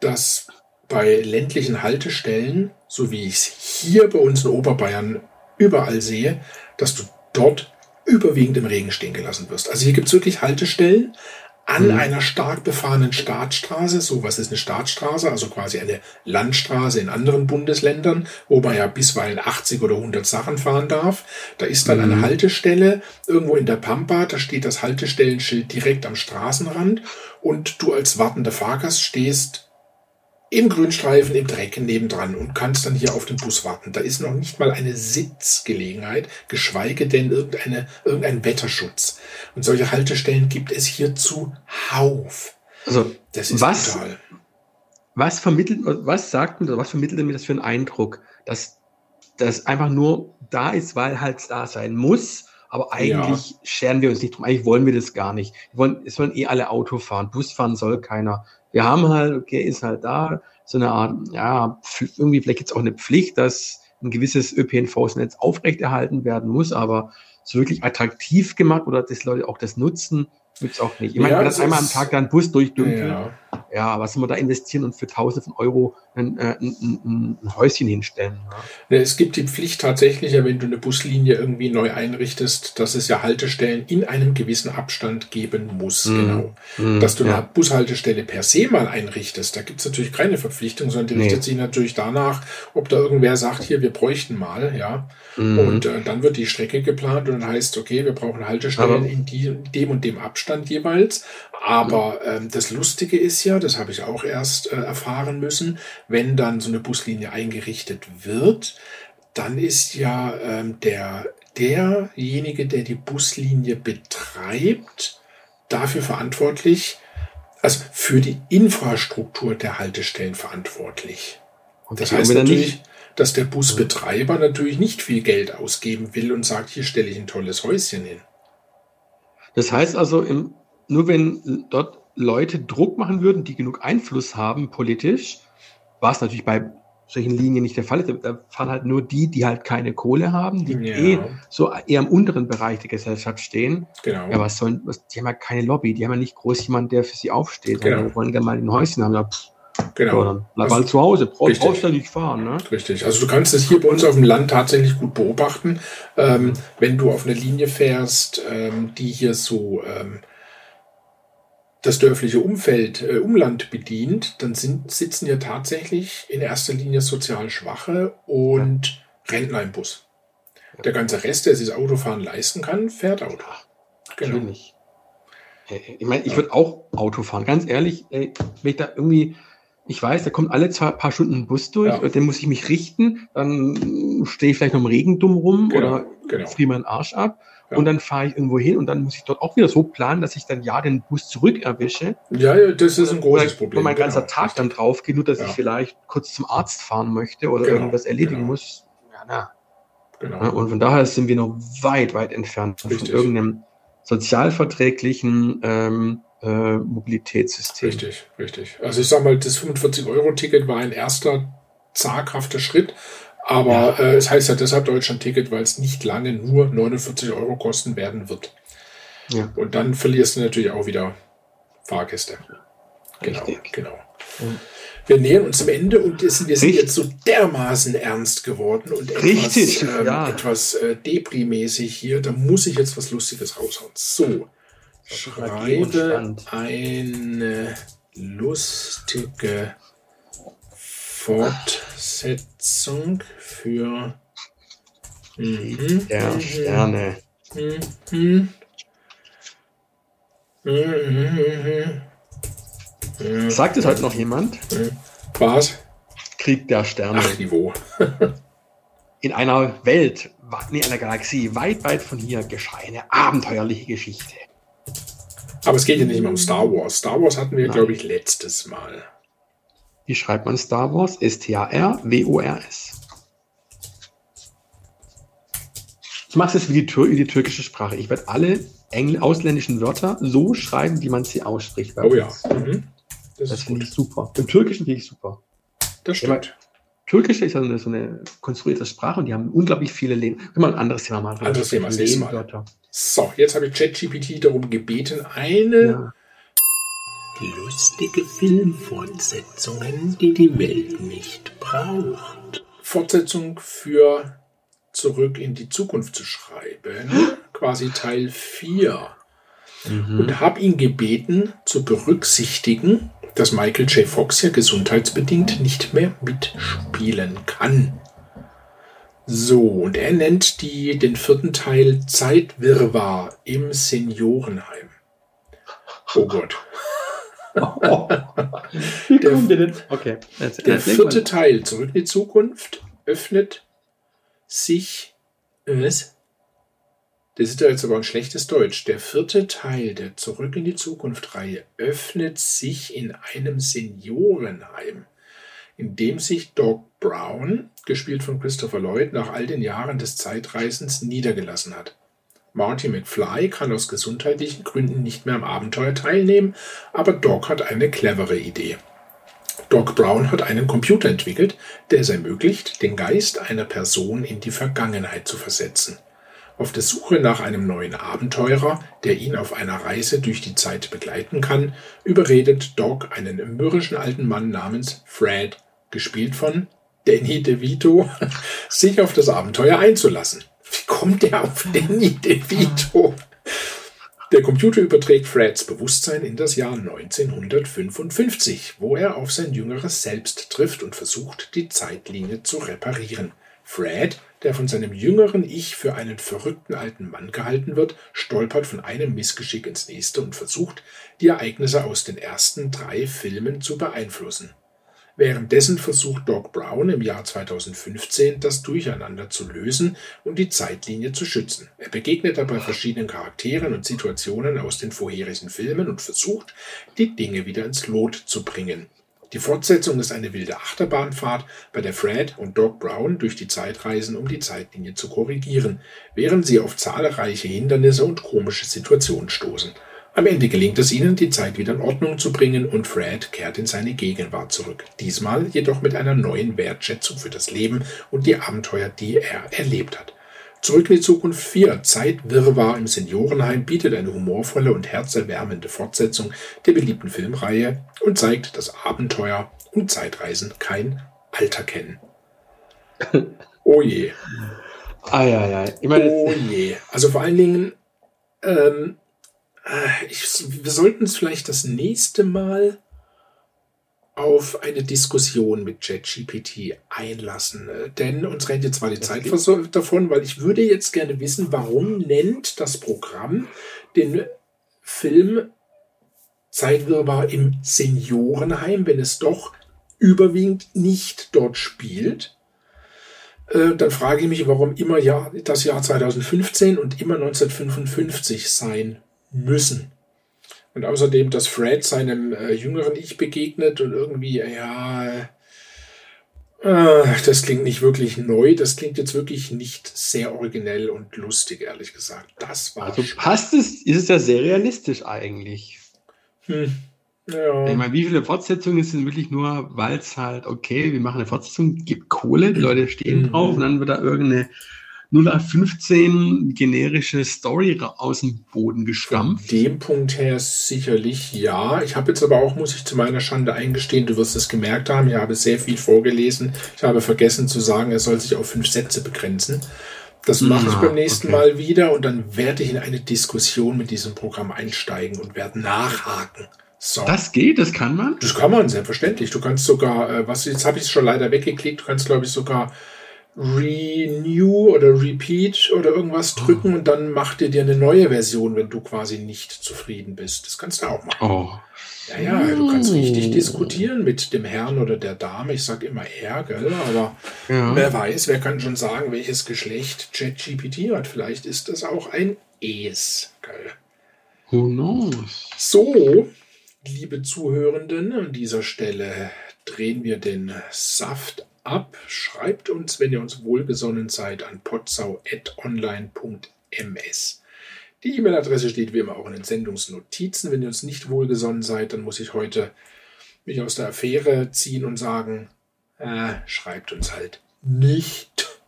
dass bei ländlichen Haltestellen, so wie ich es hier bei uns in Oberbayern überall sehe, dass du dort überwiegend im Regen stehen gelassen wirst. Also hier gibt es wirklich Haltestellen an mhm. einer stark befahrenen Startstraße. So was ist eine Startstraße? Also quasi eine Landstraße in anderen Bundesländern, wo man ja bisweilen 80 oder 100 Sachen fahren darf. Da ist dann mhm. eine Haltestelle irgendwo in der Pampa. Da steht das Haltestellenschild direkt am Straßenrand und du als wartender Fahrgast stehst im Grünstreifen, im Dreck nebendran und kannst dann hier auf den Bus warten. Da ist noch nicht mal eine Sitzgelegenheit, geschweige denn irgendeine, irgendein Wetterschutz. Und solche Haltestellen gibt es hier zuhauf. Also, das ist was, brutal. Was vermittelt, was sagt mir, was vermittelt mir das für einen Eindruck, dass das einfach nur da ist, weil halt da sein muss, aber eigentlich ja. scheren wir uns nicht drum. Eigentlich wollen wir das gar nicht. Wir wollen, es sollen eh alle Auto fahren. Bus fahren soll keiner wir haben halt, okay, ist halt da so eine Art, ja, irgendwie vielleicht jetzt auch eine Pflicht, dass ein gewisses ÖPNV-Netz aufrechterhalten werden muss, aber so wirklich attraktiv gemacht oder dass Leute auch das nutzen, gibt es auch nicht. Ich meine, ja, wenn das einmal am Tag dann Bus durchdümpelt, ja. ja, was soll man da investieren und für Tausende von Euro ein, äh, ein, ein, ein Häuschen hinstellen? Ja. Es gibt die Pflicht tatsächlich, wenn du eine Buslinie irgendwie neu einrichtest, dass es ja Haltestellen in einem gewissen Abstand geben muss. Mhm. Genau. Mhm. Dass du eine Bushaltestelle per se mal einrichtest, da gibt es natürlich keine Verpflichtung, sondern die nee. richtet sich natürlich danach, ob da irgendwer sagt, hier, wir bräuchten mal, ja. Mhm. Und äh, dann wird die Strecke geplant und dann heißt, okay, wir brauchen Haltestellen Aber in die, dem und dem Abstand jeweils. Aber ähm, das Lustige ist ja, das habe ich auch erst äh, erfahren müssen, wenn dann so eine Buslinie eingerichtet wird, dann ist ja ähm, der, derjenige, der die Buslinie betreibt, dafür verantwortlich, also für die Infrastruktur der Haltestellen verantwortlich. Und das heißt natürlich, dass der Busbetreiber natürlich nicht viel Geld ausgeben will und sagt, hier stelle ich ein tolles Häuschen hin. Das heißt also, im, nur wenn dort Leute Druck machen würden, die genug Einfluss haben politisch, was natürlich bei solchen Linien nicht der Fall ist. Da fahren halt nur die, die halt keine Kohle haben, die ja. eh so eher im unteren Bereich der Gesellschaft stehen. Genau. Ja, was sollen, was, die haben ja keine Lobby, die haben ja nicht groß jemand, der für sie aufsteht. Genau. Die wollen gerne mal ein Häuschen haben. Ja, pff, Genau. So, dann bleib also, halt zu Hause, brauchst, brauchst ja nicht fahren. Ne? Richtig. Also du kannst es hier bei uns auf dem Land tatsächlich gut beobachten. Ähm, wenn du auf eine Linie fährst, ähm, die hier so ähm, das dörfliche Umfeld, äh, Umland bedient, dann sind, sitzen ja tatsächlich in erster Linie sozial Schwache und ja. Rentner im Bus. Der ganze Rest, der sich das Autofahren leisten kann, fährt Auto. Genau. Natürlich. Ich meine, ich würde auch Auto fahren. Ganz ehrlich, ey, wenn ich da irgendwie ich weiß, da kommt alle zwei paar Stunden ein Bus durch, ja. dann muss ich mich richten, dann stehe ich vielleicht noch im Regen dumm rum genau, oder genau. friere meinen Arsch ab. ja. und dann fahre ich irgendwo hin und dann muss ich dort auch wieder so planen, dass ich dann ja den Bus zurück erwische. Ja, ja das ist ein großes Problem. Wo mein ganzer genau. Tag dann drauf geht, nur dass ich vielleicht kurz zum Arzt fahren möchte oder genau. irgendwas erledigen genau. muss. Ja, na. Genau. und von daher sind wir noch weit, weit entfernt Richtig. von irgendeinem sozialverträglichen ähm, äh, Mobilitätssystem. Richtig, richtig. Also ich sage mal, das 45-Euro-Ticket war ein erster zaghafter Schritt, aber ja. äh, es heißt ja deshalb Deutschland-Ticket, weil es nicht lange nur 49 Euro kosten werden wird. Ja. Und dann verlierst du natürlich auch wieder Fahrgäste. Genau, Richtig. genau. Wir nähern uns am Ende und wir sind Richtig. jetzt so dermaßen ernst geworden und etwas, Richtig, ähm, ja. etwas äh, deprimäßig hier. Da muss ich jetzt was Lustiges raushauen. So, schreibe eine lustige Fortsetzung für mhm, der mhm, Sterne. Mhm, Sagt es heute noch jemand? Was? Krieg der Sterne. Ach, Niveau. In einer Welt, nee, einer Galaxie weit, weit von hier geschah eine abenteuerliche Geschichte. Aber es geht ja nicht mehr um Star Wars. Star Wars hatten wir, glaube ich, letztes Mal. Wie schreibt man Star Wars? S-T-A-R-W-O-R-S. Ich mache es wie die, wie die türkische Sprache. Ich werde alle Engl ausländischen Wörter so schreiben, wie man sie ausspricht. Oh ja. Mhm. Das, das finde ich super. Im Türkischen finde ich super. Das stimmt. Türkisch ist also so eine konstruierte Sprache und die haben unglaublich viele Lehn. Können wir ein anderes Thema machen? Anderes Thema, Lehnwörter. So, jetzt habe ich ChatGPT darum gebeten, eine ja. lustige Filmfortsetzungen, die die Welt nicht braucht. Fortsetzung für Zurück in die Zukunft zu schreiben, quasi Teil 4. Mhm. Und habe ihn gebeten zu berücksichtigen, dass Michael J. Fox ja gesundheitsbedingt nicht mehr mitspielen kann. So, und er nennt die, den vierten Teil Zeitwirrwarr im Seniorenheim. Oh Gott. der, okay. der vierte Teil, Zurück in die Zukunft, öffnet sich. Was? Das ist ja jetzt aber ein schlechtes Deutsch. Der vierte Teil der Zurück in die Zukunft-Reihe öffnet sich in einem Seniorenheim, in dem sich Doc Brown, gespielt von Christopher Lloyd, nach all den Jahren des Zeitreisens niedergelassen hat. Marty McFly kann aus gesundheitlichen Gründen nicht mehr am Abenteuer teilnehmen, aber Doc hat eine clevere Idee. Doc Brown hat einen Computer entwickelt, der es ermöglicht, den Geist einer Person in die Vergangenheit zu versetzen. Auf der Suche nach einem neuen Abenteurer, der ihn auf einer Reise durch die Zeit begleiten kann, überredet Doc einen mürrischen alten Mann namens Fred, gespielt von Danny DeVito, sich auf das Abenteuer einzulassen. Wie kommt der auf Danny DeVito? Der Computer überträgt Freds Bewusstsein in das Jahr 1955, wo er auf sein jüngeres Selbst trifft und versucht, die Zeitlinie zu reparieren. Fred der von seinem jüngeren Ich für einen verrückten alten Mann gehalten wird, stolpert von einem Missgeschick ins nächste und versucht, die Ereignisse aus den ersten drei Filmen zu beeinflussen. Währenddessen versucht Doc Brown im Jahr 2015 das Durcheinander zu lösen und die Zeitlinie zu schützen. Er begegnet dabei verschiedenen Charakteren und Situationen aus den vorherigen Filmen und versucht, die Dinge wieder ins Lot zu bringen. Die Fortsetzung ist eine wilde Achterbahnfahrt, bei der Fred und Doc Brown durch die Zeit reisen, um die Zeitlinie zu korrigieren, während sie auf zahlreiche Hindernisse und komische Situationen stoßen. Am Ende gelingt es ihnen, die Zeit wieder in Ordnung zu bringen und Fred kehrt in seine Gegenwart zurück. Diesmal jedoch mit einer neuen Wertschätzung für das Leben und die Abenteuer, die er erlebt hat. Zurück in die Zukunft 4 Zeitwirrwarr im Seniorenheim bietet eine humorvolle und herzerwärmende Fortsetzung der beliebten Filmreihe und zeigt, dass Abenteuer und Zeitreisen kein Alter kennen. Oh je. Ai, ai, ai. Ich meine, oh je. Also vor allen Dingen, ähm, äh, ich, wir sollten es vielleicht das nächste Mal auf eine Diskussion mit ChatGPT einlassen. Äh, denn uns rennt jetzt zwar die Zeit davon, weil ich würde jetzt gerne wissen, warum nennt das Programm den Film Zeitwirrwarr im Seniorenheim, wenn es doch überwiegend nicht dort spielt. Äh, dann frage ich mich, warum immer ja das Jahr 2015 und immer 1955 sein müssen. Und außerdem, dass Fred seinem äh, jüngeren Ich begegnet und irgendwie, ja, äh, das klingt nicht wirklich neu, das klingt jetzt wirklich nicht sehr originell und lustig, ehrlich gesagt. Das war. Also passt es, ist es ja sehr realistisch eigentlich. Hm. Ja. Ich meine, wie viele Fortsetzungen sind wirklich nur, weil es halt, okay, wir machen eine Fortsetzung, gibt Kohle, die Leute stehen mhm. drauf und dann wird da irgendeine 0815 generische Story aus dem Boden gestampft. Von dem Punkt her sicherlich ja. Ich habe jetzt aber auch, muss ich zu meiner Schande eingestehen, du wirst es gemerkt haben, ich habe sehr viel vorgelesen. Ich habe vergessen zu sagen, er soll sich auf fünf Sätze begrenzen. Das mache ja, ich beim nächsten okay. Mal wieder und dann werde ich in eine Diskussion mit diesem Programm einsteigen und werde nachhaken. So. Das geht, das kann man? Das kann man, selbstverständlich. Du kannst sogar, äh, was jetzt habe ich es schon leider weggeklickt, du kannst, glaube ich, sogar Renew oder Repeat oder irgendwas oh. drücken und dann macht er dir eine neue Version, wenn du quasi nicht zufrieden bist. Das kannst du auch machen. Oh. Ja, ja, du kannst richtig diskutieren mit dem Herrn oder der Dame. Ich sag immer er, gell? Aber ja. wer weiß, wer kann schon sagen, welches Geschlecht ChatGPT hat. Vielleicht ist das auch ein Es, gell? Who knows? So, liebe Zuhörenden, an dieser Stelle drehen wir den Saft ab. Schreibt uns, wenn ihr uns wohlgesonnen seid, an potsau.online.ms. Die E-Mail-Adresse steht wie immer auch in den Sendungsnotizen. Wenn ihr uns nicht wohlgesonnen seid, dann muss ich heute mich aus der Affäre ziehen und sagen, äh, schreibt uns halt nicht.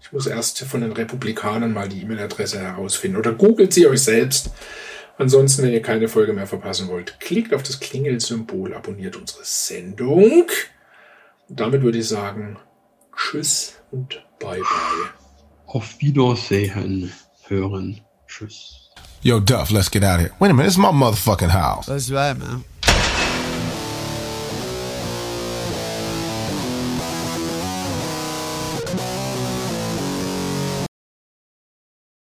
Ich muss erst von den Republikanern mal die E-Mail-Adresse herausfinden. Oder googelt sie euch selbst. Ansonsten, wenn ihr keine Folge mehr verpassen wollt, klickt auf das Klingelsymbol, abonniert unsere Sendung. Damit würde ich sagen, tschüss und bye bye. Auf Wiedersehen hören. Tschüss. Yo, Duff, let's get out of here. Wait a minute, it's my motherfucking house. That's right, man.